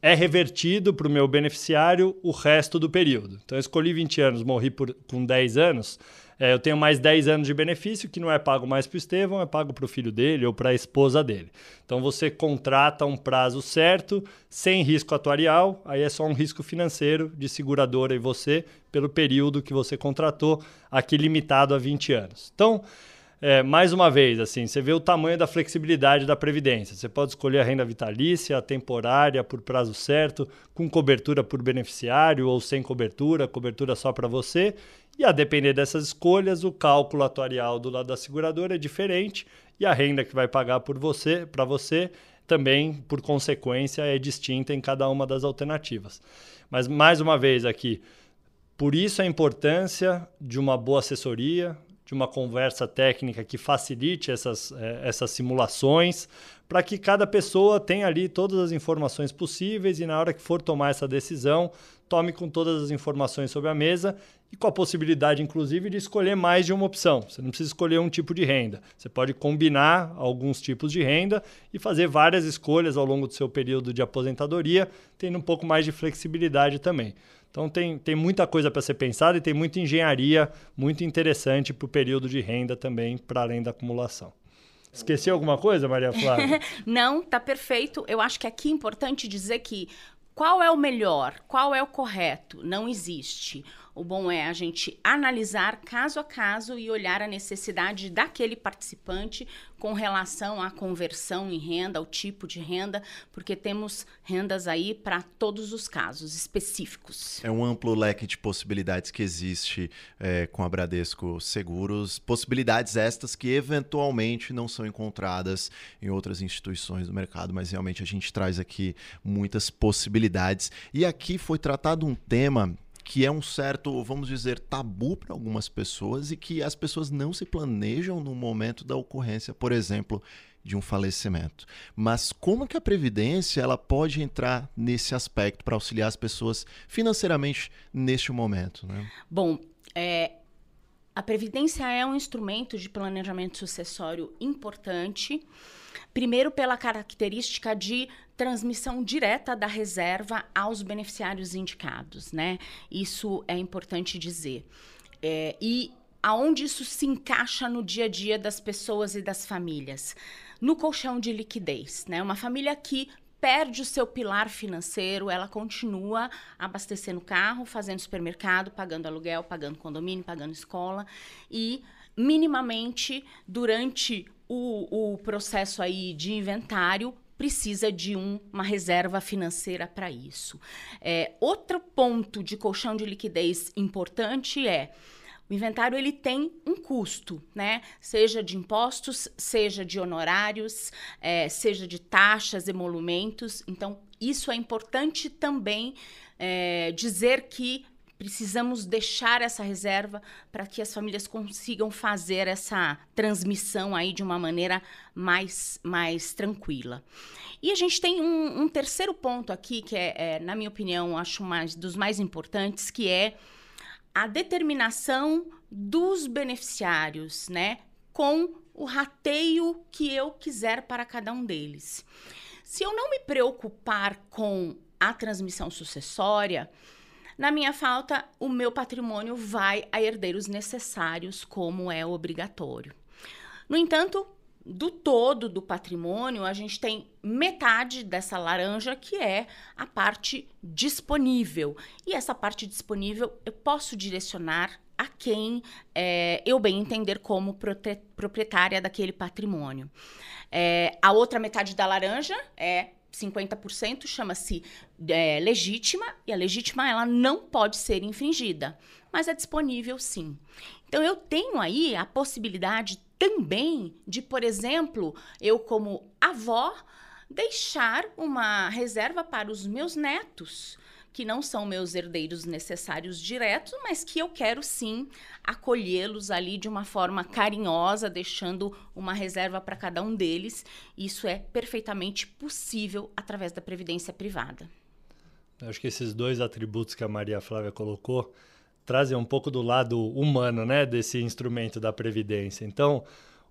É revertido para o meu beneficiário o resto do período. Então eu escolhi 20 anos, morri por, com 10 anos é, eu tenho mais 10 anos de benefício que não é pago mais para o Estevão, é pago para o filho dele ou para a esposa dele. Então você contrata um prazo certo, sem risco atuarial, aí é só um risco financeiro de seguradora e você, pelo período que você contratou, aqui limitado a 20 anos. Então, é, mais uma vez, assim, você vê o tamanho da flexibilidade da Previdência. Você pode escolher a renda vitalícia, a temporária, por prazo certo, com cobertura por beneficiário ou sem cobertura, cobertura só para você. E a depender dessas escolhas, o cálculo atuarial do lado da seguradora é diferente e a renda que vai pagar por você, para você, também, por consequência, é distinta em cada uma das alternativas. Mas mais uma vez aqui, por isso a importância de uma boa assessoria, de uma conversa técnica que facilite essas, eh, essas simulações, para que cada pessoa tenha ali todas as informações possíveis e na hora que for tomar essa decisão, tome com todas as informações sobre a mesa e com a possibilidade, inclusive, de escolher mais de uma opção. Você não precisa escolher um tipo de renda. Você pode combinar alguns tipos de renda e fazer várias escolhas ao longo do seu período de aposentadoria, tendo um pouco mais de flexibilidade também. Então tem, tem muita coisa para ser pensada e tem muita engenharia muito interessante para o período de renda também, para além da acumulação. Esqueci alguma coisa, Maria Flávia? Não, tá perfeito. Eu acho que aqui é importante dizer que qual é o melhor? Qual é o correto? Não existe. O bom é a gente analisar caso a caso e olhar a necessidade daquele participante com relação à conversão em renda, ao tipo de renda, porque temos rendas aí para todos os casos específicos. É um amplo leque de possibilidades que existe é, com a Bradesco Seguros, possibilidades estas que eventualmente não são encontradas em outras instituições do mercado, mas realmente a gente traz aqui muitas possibilidades. E aqui foi tratado um tema que é um certo, vamos dizer, tabu para algumas pessoas e que as pessoas não se planejam no momento da ocorrência, por exemplo, de um falecimento. Mas como que a previdência ela pode entrar nesse aspecto para auxiliar as pessoas financeiramente neste momento? Né? Bom, é, a previdência é um instrumento de planejamento sucessório importante. Primeiro, pela característica de transmissão direta da reserva aos beneficiários indicados, né? Isso é importante dizer. É, e aonde isso se encaixa no dia a dia das pessoas e das famílias? No colchão de liquidez, né? Uma família que perde o seu pilar financeiro, ela continua abastecendo carro, fazendo supermercado, pagando aluguel, pagando condomínio, pagando escola e minimamente durante o, o processo aí de inventário precisa de um, uma reserva financeira para isso. É, outro ponto de colchão de liquidez importante é o inventário ele tem um custo, né? Seja de impostos, seja de honorários, é, seja de taxas, emolumentos. Então, isso é importante também é, dizer que precisamos deixar essa reserva para que as famílias consigam fazer essa transmissão aí de uma maneira mais, mais tranquila. E a gente tem um, um terceiro ponto aqui, que é, é, na minha opinião, acho mais dos mais importantes, que é a determinação dos beneficiários, né, com o rateio que eu quiser para cada um deles. Se eu não me preocupar com a transmissão sucessória, na minha falta, o meu patrimônio vai a herdeiros necessários, como é obrigatório. No entanto, do todo do patrimônio, a gente tem metade dessa laranja que é a parte disponível. E essa parte disponível eu posso direcionar a quem é, eu bem entender como proprietária daquele patrimônio. É, a outra metade da laranja é 50% chama-se é, legítima e a legítima ela não pode ser infringida, mas é disponível sim. Então eu tenho aí a possibilidade também de, por exemplo, eu como avó deixar uma reserva para os meus netos que não são meus herdeiros necessários diretos, mas que eu quero sim acolhê-los ali de uma forma carinhosa, deixando uma reserva para cada um deles. Isso é perfeitamente possível através da previdência privada. Acho que esses dois atributos que a Maria Flávia colocou trazem um pouco do lado humano, né, desse instrumento da previdência. Então,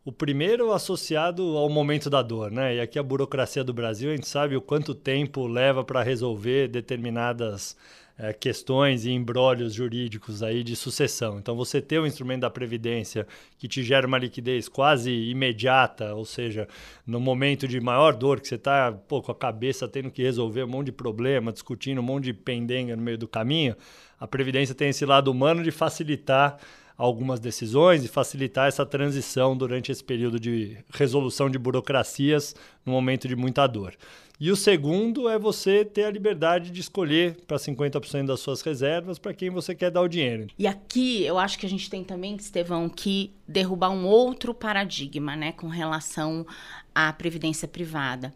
o primeiro associado ao momento da dor, né? E aqui a burocracia do Brasil, a gente sabe o quanto tempo leva para resolver determinadas é, questões e embrólios jurídicos aí de sucessão. Então, você ter o instrumento da Previdência que te gera uma liquidez quase imediata, ou seja, no momento de maior dor que você está com a cabeça tendo que resolver um monte de problema, discutindo um monte de pendenga no meio do caminho, a Previdência tem esse lado humano de facilitar algumas decisões e facilitar essa transição durante esse período de resolução de burocracias no momento de muita dor. E o segundo é você ter a liberdade de escolher para 50% das suas reservas para quem você quer dar o dinheiro. E aqui eu acho que a gente tem também, Estevão, que derrubar um outro paradigma né, com relação à previdência privada.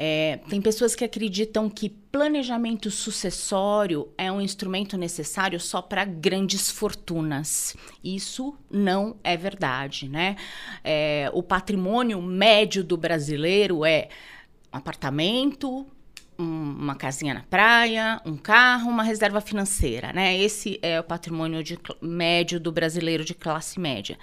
É, tem pessoas que acreditam que planejamento sucessório é um instrumento necessário só para grandes fortunas. Isso não é verdade, né? É, o patrimônio médio do brasileiro é um apartamento, um, uma casinha na praia, um carro, uma reserva financeira, né? Esse é o patrimônio de, médio do brasileiro de classe média.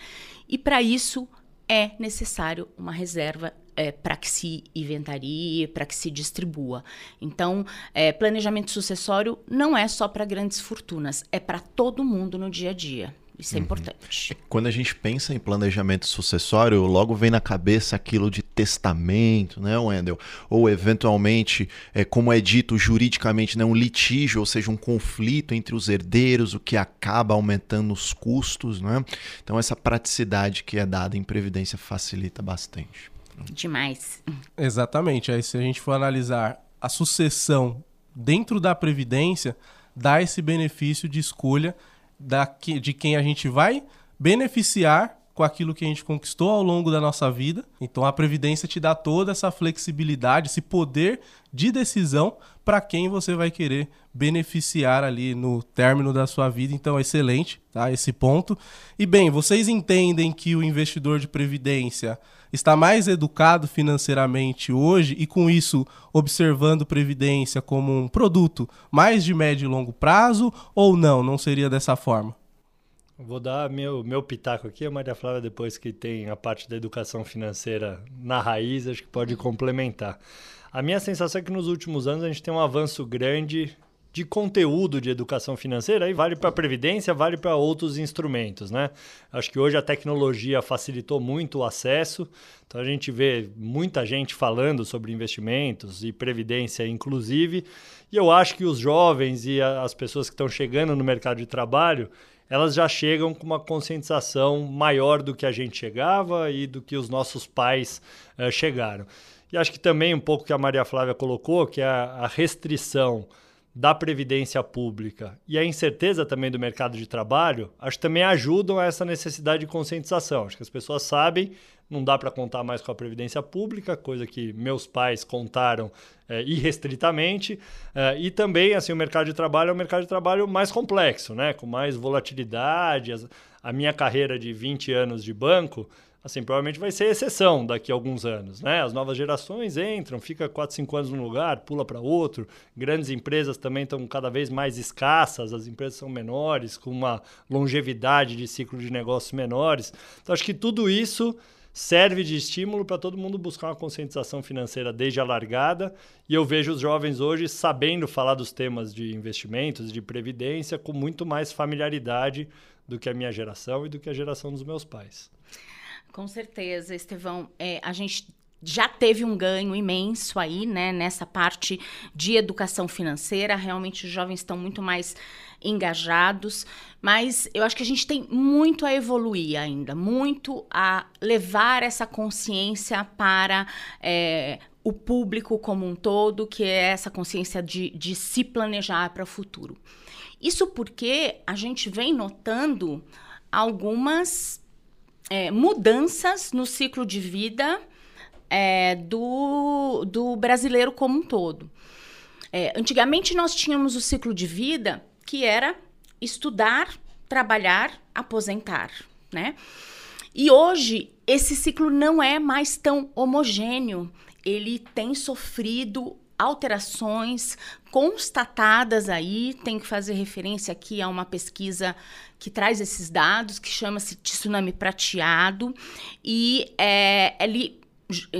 E para isso é necessário uma reserva é, para que se inventarie, para que se distribua. Então, é, planejamento sucessório não é só para grandes fortunas, é para todo mundo no dia a dia. Isso é uhum. importante. Quando a gente pensa em planejamento sucessório, logo vem na cabeça aquilo de testamento, né, Wendel? Ou eventualmente, é, como é dito juridicamente, né, um litígio, ou seja, um conflito entre os herdeiros, o que acaba aumentando os custos, né? Então essa praticidade que é dada em previdência facilita bastante. Demais. Exatamente. Aí se a gente for analisar a sucessão dentro da previdência, dá esse benefício de escolha da, de quem a gente vai beneficiar com aquilo que a gente conquistou ao longo da nossa vida. Então a previdência te dá toda essa flexibilidade, esse poder de decisão para quem você vai querer beneficiar ali no término da sua vida. Então, excelente, tá? Esse ponto. E bem, vocês entendem que o investidor de previdência está mais educado financeiramente hoje e com isso observando previdência como um produto mais de médio e longo prazo ou não? Não seria dessa forma? Vou dar meu, meu pitaco aqui, a Maria Flávia, depois que tem a parte da educação financeira na raiz, acho que pode complementar. A minha sensação é que nos últimos anos a gente tem um avanço grande de conteúdo de educação financeira, aí vale para a previdência, vale para outros instrumentos, né? Acho que hoje a tecnologia facilitou muito o acesso, então a gente vê muita gente falando sobre investimentos e previdência inclusive, e eu acho que os jovens e as pessoas que estão chegando no mercado de trabalho, elas já chegam com uma conscientização maior do que a gente chegava e do que os nossos pais uh, chegaram. E acho que também um pouco que a Maria Flávia colocou, que é a restrição da previdência pública e a incerteza também do mercado de trabalho, acho que também ajudam a essa necessidade de conscientização. Acho que as pessoas sabem, não dá para contar mais com a previdência pública, coisa que meus pais contaram é, irrestritamente, é, e também assim o mercado de trabalho é um mercado de trabalho mais complexo, né, com mais volatilidade. a minha carreira de 20 anos de banco assim, provavelmente vai ser exceção daqui a alguns anos, né? As novas gerações entram, fica 4, 5 anos num lugar, pula para outro. Grandes empresas também estão cada vez mais escassas, as empresas são menores, com uma longevidade de ciclo de negócios menores. Então, acho que tudo isso serve de estímulo para todo mundo buscar uma conscientização financeira desde a largada. E eu vejo os jovens hoje sabendo falar dos temas de investimentos, de previdência, com muito mais familiaridade do que a minha geração e do que a geração dos meus pais. Com certeza, Estevão. É, a gente já teve um ganho imenso aí, né, nessa parte de educação financeira. Realmente os jovens estão muito mais engajados, mas eu acho que a gente tem muito a evoluir ainda, muito a levar essa consciência para é, o público como um todo, que é essa consciência de, de se planejar para o futuro. Isso porque a gente vem notando algumas é, mudanças no ciclo de vida é, do, do brasileiro como um todo. É, antigamente nós tínhamos o ciclo de vida que era estudar, trabalhar, aposentar, né? E hoje esse ciclo não é mais tão homogêneo. Ele tem sofrido alterações constatadas aí. Tem que fazer referência aqui a uma pesquisa que traz esses dados, que chama-se Tsunami Prateado, e é, ele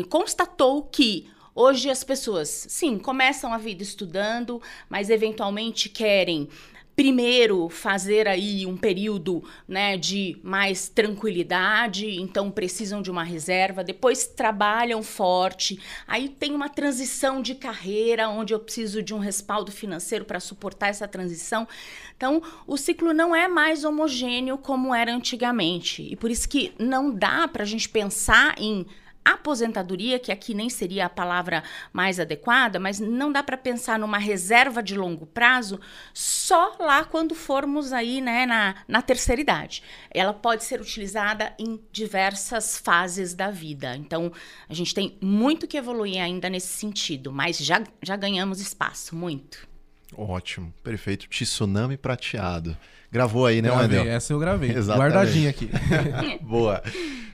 constatou que Hoje as pessoas, sim, começam a vida estudando, mas eventualmente querem primeiro fazer aí um período né, de mais tranquilidade, então precisam de uma reserva, depois trabalham forte, aí tem uma transição de carreira onde eu preciso de um respaldo financeiro para suportar essa transição. Então, o ciclo não é mais homogêneo como era antigamente. E por isso que não dá para a gente pensar em aposentadoria, que aqui nem seria a palavra mais adequada, mas não dá para pensar numa reserva de longo prazo só lá quando formos aí, né, na, na terceira idade. Ela pode ser utilizada em diversas fases da vida. Então, a gente tem muito que evoluir ainda nesse sentido, mas já, já ganhamos espaço, muito. Ótimo, perfeito. Tsunami prateado. Gravou aí, né, Gravei, Wendel? Essa eu gravei. Exatamente. Guardadinha aqui. Boa.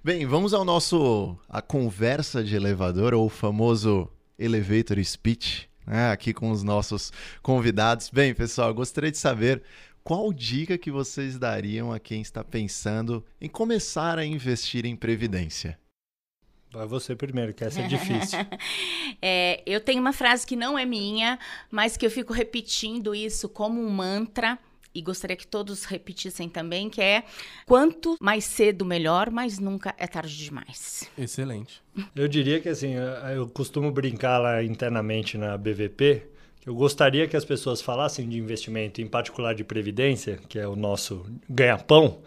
Bem, vamos ao nosso a conversa de elevador ou o famoso elevator speech, né, aqui com os nossos convidados. Bem, pessoal, gostaria de saber qual dica que vocês dariam a quem está pensando em começar a investir em previdência? Vai você primeiro, que essa é difícil. é, eu tenho uma frase que não é minha, mas que eu fico repetindo isso como um mantra e gostaria que todos repetissem também, que é quanto mais cedo melhor, mas nunca é tarde demais. Excelente. Eu diria que assim, eu costumo brincar lá internamente na BVP, que eu gostaria que as pessoas falassem de investimento, em particular de previdência, que é o nosso ganha-pão,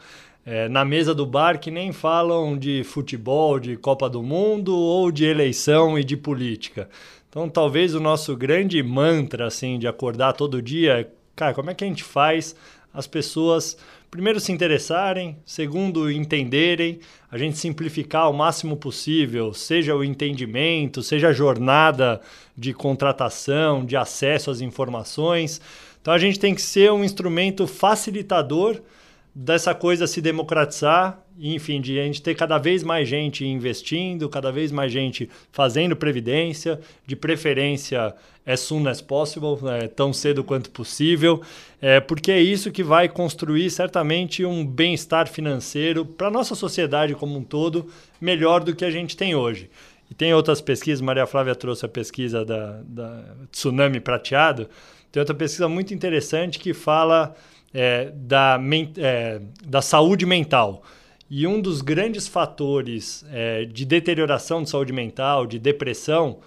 é, na mesa do bar que nem falam de futebol, de Copa do Mundo ou de eleição e de política. Então, talvez o nosso grande mantra assim de acordar todo dia é, cara, como é que a gente faz as pessoas primeiro se interessarem, segundo entenderem, a gente simplificar ao máximo possível, seja o entendimento, seja a jornada de contratação, de acesso às informações. Então a gente tem que ser um instrumento facilitador dessa coisa se democratizar, enfim, de a gente ter cada vez mais gente investindo, cada vez mais gente fazendo previdência, de preferência as soon as possible, né, tão cedo quanto possível, é, porque é isso que vai construir certamente um bem-estar financeiro para a nossa sociedade como um todo melhor do que a gente tem hoje. E tem outras pesquisas, Maria Flávia trouxe a pesquisa da, da Tsunami Prateado, tem outra pesquisa muito interessante que fala é, da, é, da saúde mental. E um dos grandes fatores é, de deterioração de saúde mental, de depressão,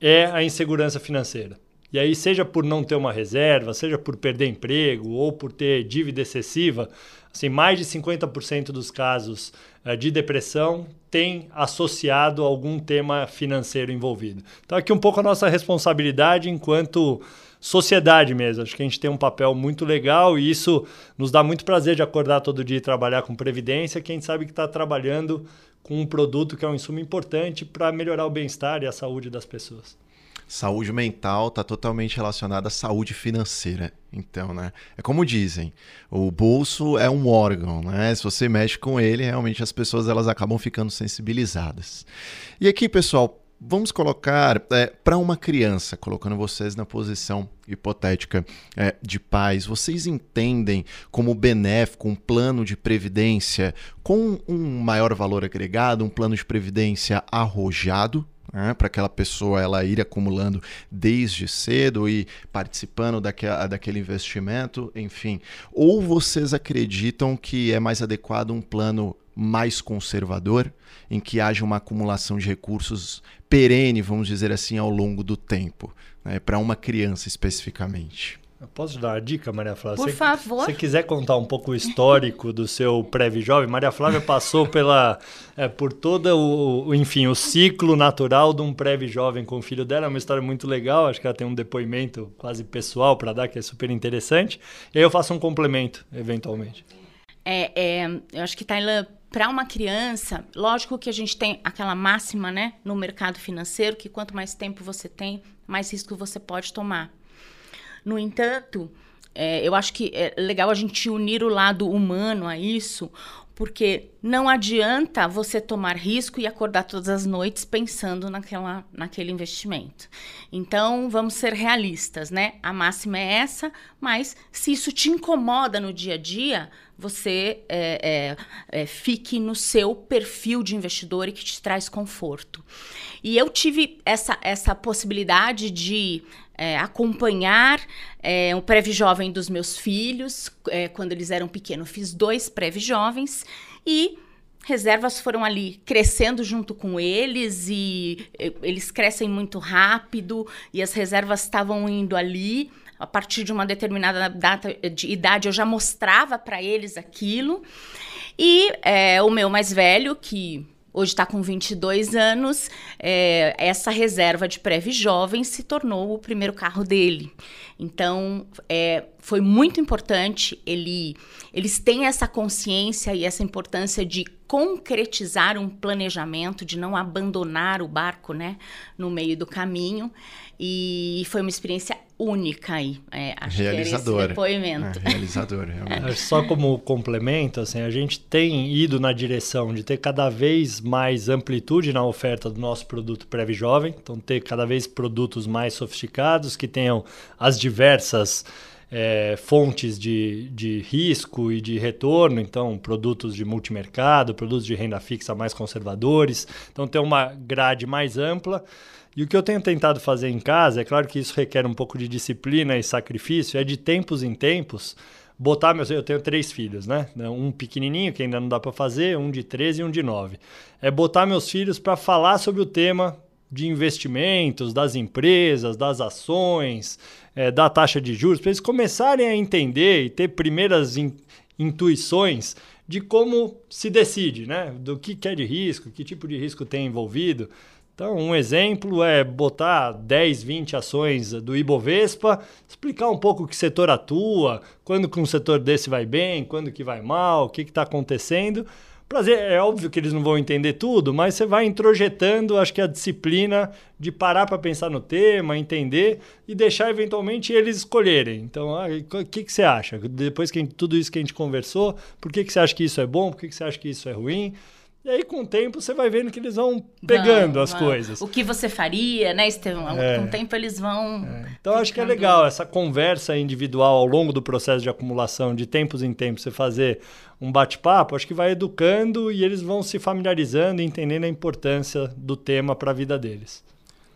é a insegurança financeira. E aí, seja por não ter uma reserva, seja por perder emprego ou por ter dívida excessiva, assim, mais de 50% dos casos é, de depressão tem associado algum tema financeiro envolvido. Então, aqui um pouco a nossa responsabilidade enquanto sociedade mesmo. Acho que a gente tem um papel muito legal e isso nos dá muito prazer de acordar todo dia e trabalhar com previdência, que a gente sabe que está trabalhando com um produto que é um insumo importante para melhorar o bem-estar e a saúde das pessoas. Saúde mental está totalmente relacionada à saúde financeira. Então, né? É como dizem, o bolso é um órgão, né? Se você mexe com ele, realmente as pessoas elas acabam ficando sensibilizadas. E aqui, pessoal, Vamos colocar é, para uma criança, colocando vocês na posição hipotética é, de pais, vocês entendem como benéfico um plano de previdência com um maior valor agregado, um plano de previdência arrojado? Né, para aquela pessoa ela ir acumulando desde cedo e participando daque, daquele investimento, enfim. Ou vocês acreditam que é mais adequado um plano mais conservador, em que haja uma acumulação de recursos perene, vamos dizer assim, ao longo do tempo, né, para uma criança especificamente. Eu posso dar uma dica, Maria Flávia? Por se, favor. Se quiser contar um pouco o histórico do seu pré-jovem, Maria Flávia passou pela, é, por todo o, enfim, o ciclo natural de um pré-jovem com o filho dela. É uma história muito legal, acho que ela tem um depoimento quase pessoal para dar, que é super interessante. E aí eu faço um complemento, eventualmente. É, é, eu acho que Tailã para uma criança, lógico que a gente tem aquela máxima, né, no mercado financeiro, que quanto mais tempo você tem, mais risco você pode tomar. No entanto, é, eu acho que é legal a gente unir o lado humano a isso, porque não adianta você tomar risco e acordar todas as noites pensando naquela, naquele investimento. Então, vamos ser realistas, né? A máxima é essa, mas se isso te incomoda no dia a dia, você é, é, é, fique no seu perfil de investidor e que te traz conforto. E eu tive essa, essa possibilidade de é, acompanhar é, o prévio jovem dos meus filhos é, quando eles eram pequenos. Fiz dois prévio jovens e reservas foram ali crescendo junto com eles e eles crescem muito rápido e as reservas estavam indo ali. A partir de uma determinada data de idade, eu já mostrava para eles aquilo. E é, o meu mais velho, que hoje está com 22 anos, é, essa reserva de Prev Jovem se tornou o primeiro carro dele. Então, é, foi muito importante, ele, eles têm essa consciência e essa importância de concretizar um planejamento, de não abandonar o barco né, no meio do caminho. E foi uma experiência única aí. É, acho realizador. Que depoimento. É, realizador, realmente. Só como complemento, assim, a gente tem ido na direção de ter cada vez mais amplitude na oferta do nosso produto Prev Jovem, então ter cada vez produtos mais sofisticados que tenham as diversas é, fontes de, de risco e de retorno, então produtos de multimercado, produtos de renda fixa mais conservadores, então ter uma grade mais ampla. E o que eu tenho tentado fazer em casa, é claro que isso requer um pouco de disciplina e sacrifício, é de tempos em tempos botar meus. Eu tenho três filhos, né? Um pequenininho, que ainda não dá para fazer, um de 13 e um de 9. É botar meus filhos para falar sobre o tema de investimentos, das empresas, das ações, é, da taxa de juros, para eles começarem a entender e ter primeiras in, intuições de como se decide, né? Do que é de risco, que tipo de risco tem envolvido. Então, um exemplo é botar 10, 20 ações do Ibovespa, explicar um pouco que setor atua, quando que um setor desse vai bem, quando que vai mal, o que está acontecendo. Prazer, é óbvio que eles não vão entender tudo, mas você vai introjetando, acho que a disciplina de parar para pensar no tema, entender e deixar eventualmente eles escolherem. Então, ah, o que, que você acha? Depois que tudo isso que a gente conversou, por que, que você acha que isso é bom, por que, que você acha que isso é ruim? E aí, com o tempo, você vai vendo que eles vão pegando vão, as vão. coisas. O que você faria, né, Estevão? É. Com o tempo, eles vão. É. Então, ficando... acho que é legal essa conversa individual ao longo do processo de acumulação, de tempos em tempos, você fazer um bate-papo, acho que vai educando e eles vão se familiarizando e entendendo a importância do tema para a vida deles.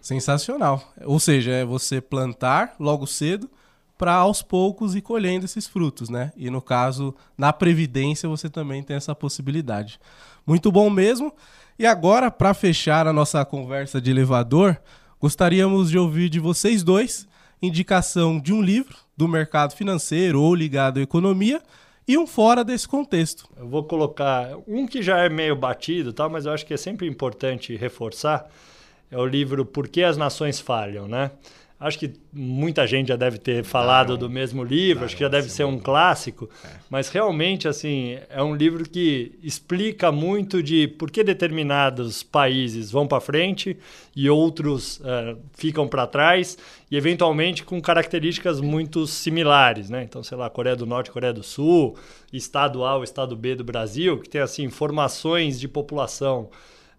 Sensacional. Ou seja, é você plantar logo cedo para aos poucos ir colhendo esses frutos, né? E no caso, na previdência, você também tem essa possibilidade. Muito bom mesmo. E agora, para fechar a nossa conversa de elevador, gostaríamos de ouvir de vocês dois indicação de um livro do mercado financeiro ou ligado à economia e um fora desse contexto. Eu vou colocar um que já é meio batido, tá? mas eu acho que é sempre importante reforçar. É o livro Por que as Nações Falham, né? Acho que muita gente já deve ter falado do mesmo livro, acho que já deve ser um clássico, é. mas realmente assim é um livro que explica muito de por que determinados países vão para frente e outros uh, ficam para trás e eventualmente com características muito similares, né? Então, sei lá, Coreia do Norte, Coreia do Sul, Estado A, o Estado B do Brasil, que tem assim informações de população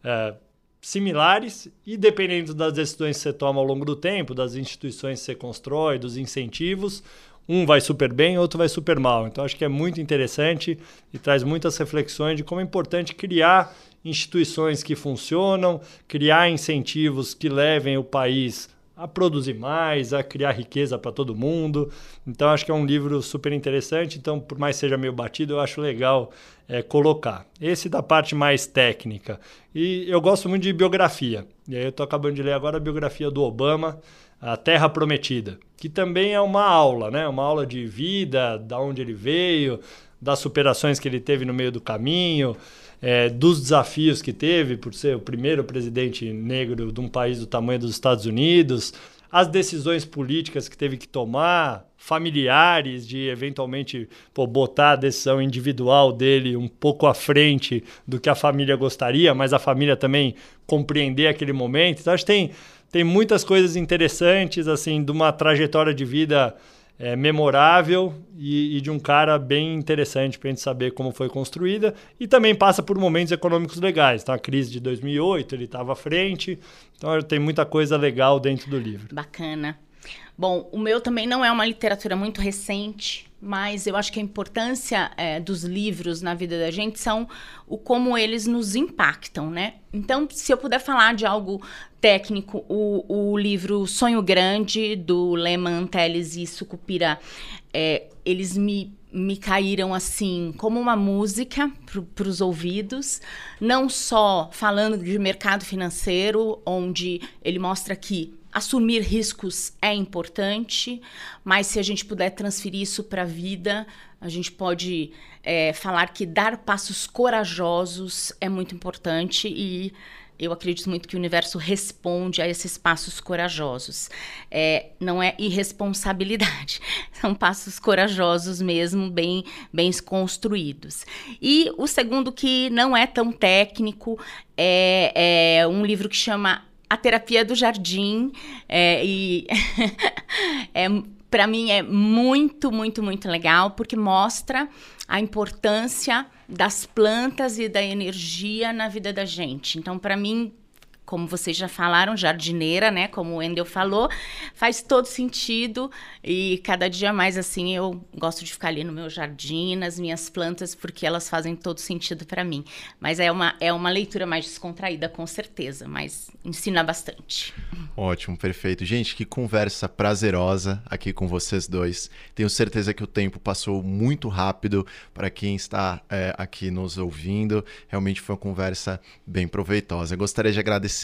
uh, similares e dependendo das decisões que você toma ao longo do tempo, das instituições que você constrói, dos incentivos, um vai super bem, outro vai super mal. Então acho que é muito interessante e traz muitas reflexões de como é importante criar instituições que funcionam, criar incentivos que levem o país a produzir mais, a criar riqueza para todo mundo. Então acho que é um livro super interessante. Então, por mais seja meio batido, eu acho legal é, colocar. Esse da parte mais técnica. E eu gosto muito de biografia. E aí eu estou acabando de ler agora a biografia do Obama, A Terra Prometida, que também é uma aula, né? Uma aula de vida, da onde ele veio, das superações que ele teve no meio do caminho é, dos desafios que teve por ser o primeiro presidente negro de um país do tamanho dos Estados Unidos, as decisões políticas que teve que tomar, familiares de eventualmente pô, botar a decisão individual dele um pouco à frente do que a família gostaria, mas a família também compreender aquele momento. Então acho que tem, tem muitas coisas interessantes assim de uma trajetória de vida é, memorável e, e, de um cara bem interessante para a gente saber como foi construída e também passa por momentos econômicos legais. Então, a crise de 2008, ele estava à frente, então tem muita coisa legal dentro do livro. Bacana. Bom, o meu também não é uma literatura muito recente, mas eu acho que a importância é, dos livros na vida da gente são o como eles nos impactam, né? Então, se eu puder falar de algo técnico, o, o livro Sonho Grande, do Lehman, Teles e Sucupira, é, eles me, me caíram assim como uma música para os ouvidos, não só falando de mercado financeiro, onde ele mostra que assumir riscos é importante, mas se a gente puder transferir isso para a vida, a gente pode é, falar que dar passos corajosos é muito importante e eu acredito muito que o universo responde a esses passos corajosos. É, não é irresponsabilidade, são passos corajosos mesmo, bem, bem construídos. E o segundo, que não é tão técnico, é, é um livro que chama a terapia do jardim é, e é, para mim é muito, muito, muito legal porque mostra a importância das plantas e da energia na vida da gente. Então, para mim, como vocês já falaram, jardineira, né? Como o Wendel falou, faz todo sentido e cada dia mais assim eu gosto de ficar ali no meu jardim, nas minhas plantas, porque elas fazem todo sentido para mim. Mas é uma, é uma leitura mais descontraída, com certeza, mas ensina bastante. Ótimo, perfeito. Gente, que conversa prazerosa aqui com vocês dois. Tenho certeza que o tempo passou muito rápido para quem está é, aqui nos ouvindo. Realmente foi uma conversa bem proveitosa. Eu gostaria de agradecer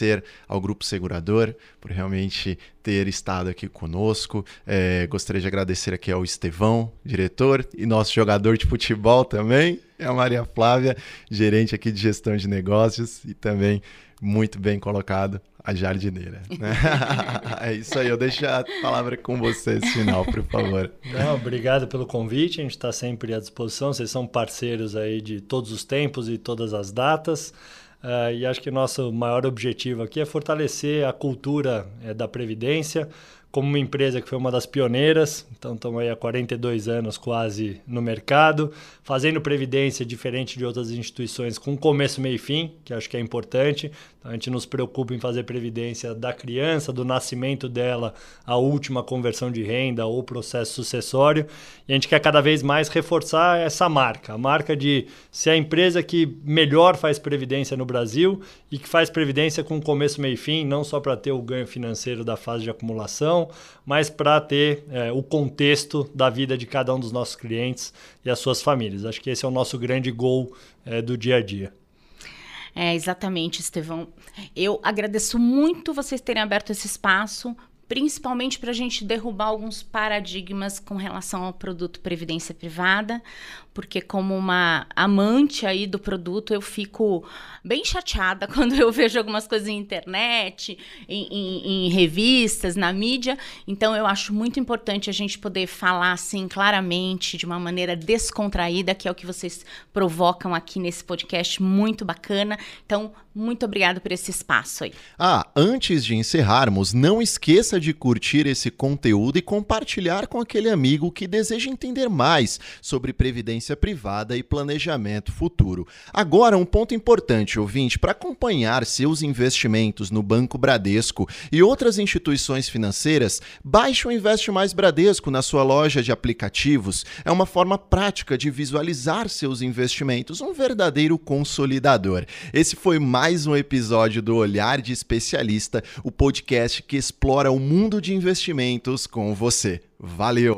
ao Grupo Segurador por realmente ter estado aqui conosco. É, gostaria de agradecer aqui ao Estevão, diretor, e nosso jogador de futebol também, é a Maria Flávia, gerente aqui de gestão de negócios e também muito bem colocado a jardineira. Né? é isso aí, eu deixo a palavra com vocês, final, por favor. Não, obrigado pelo convite, a gente está sempre à disposição, vocês são parceiros aí de todos os tempos e todas as datas. Uh, e acho que nosso maior objetivo aqui é fortalecer a cultura é, da Previdência, como uma empresa que foi uma das pioneiras, então estamos aí há 42 anos quase no mercado, fazendo previdência diferente de outras instituições com começo, meio e fim, que acho que é importante. Então a gente nos preocupa em fazer previdência da criança, do nascimento dela, a última conversão de renda ou processo sucessório. E a gente quer cada vez mais reforçar essa marca, a marca de ser a empresa que melhor faz previdência no Brasil e que faz previdência com começo, meio e fim, não só para ter o ganho financeiro da fase de acumulação, mas para ter é, o contexto da vida de cada um dos nossos clientes e as suas famílias. Acho que esse é o nosso grande gol é, do dia a dia. É, exatamente, Estevão. Eu agradeço muito vocês terem aberto esse espaço principalmente para a gente derrubar alguns paradigmas com relação ao produto previdência privada, porque como uma amante aí do produto, eu fico bem chateada quando eu vejo algumas coisas em internet, em, em, em revistas, na mídia. Então eu acho muito importante a gente poder falar assim claramente, de uma maneira descontraída, que é o que vocês provocam aqui nesse podcast, muito bacana. Então, muito obrigado por esse espaço aí. Ah, antes de encerrarmos, não esqueça de curtir esse conteúdo e compartilhar com aquele amigo que deseja entender mais sobre previdência privada e planejamento futuro. Agora, um ponto importante, ouvinte, para acompanhar seus investimentos no Banco Bradesco e outras instituições financeiras, baixe o Investe Mais Bradesco na sua loja de aplicativos. É uma forma prática de visualizar seus investimentos, um verdadeiro consolidador. Esse foi mais um episódio do Olhar de Especialista, o podcast que explora o mundo de investimentos com você. Valeu!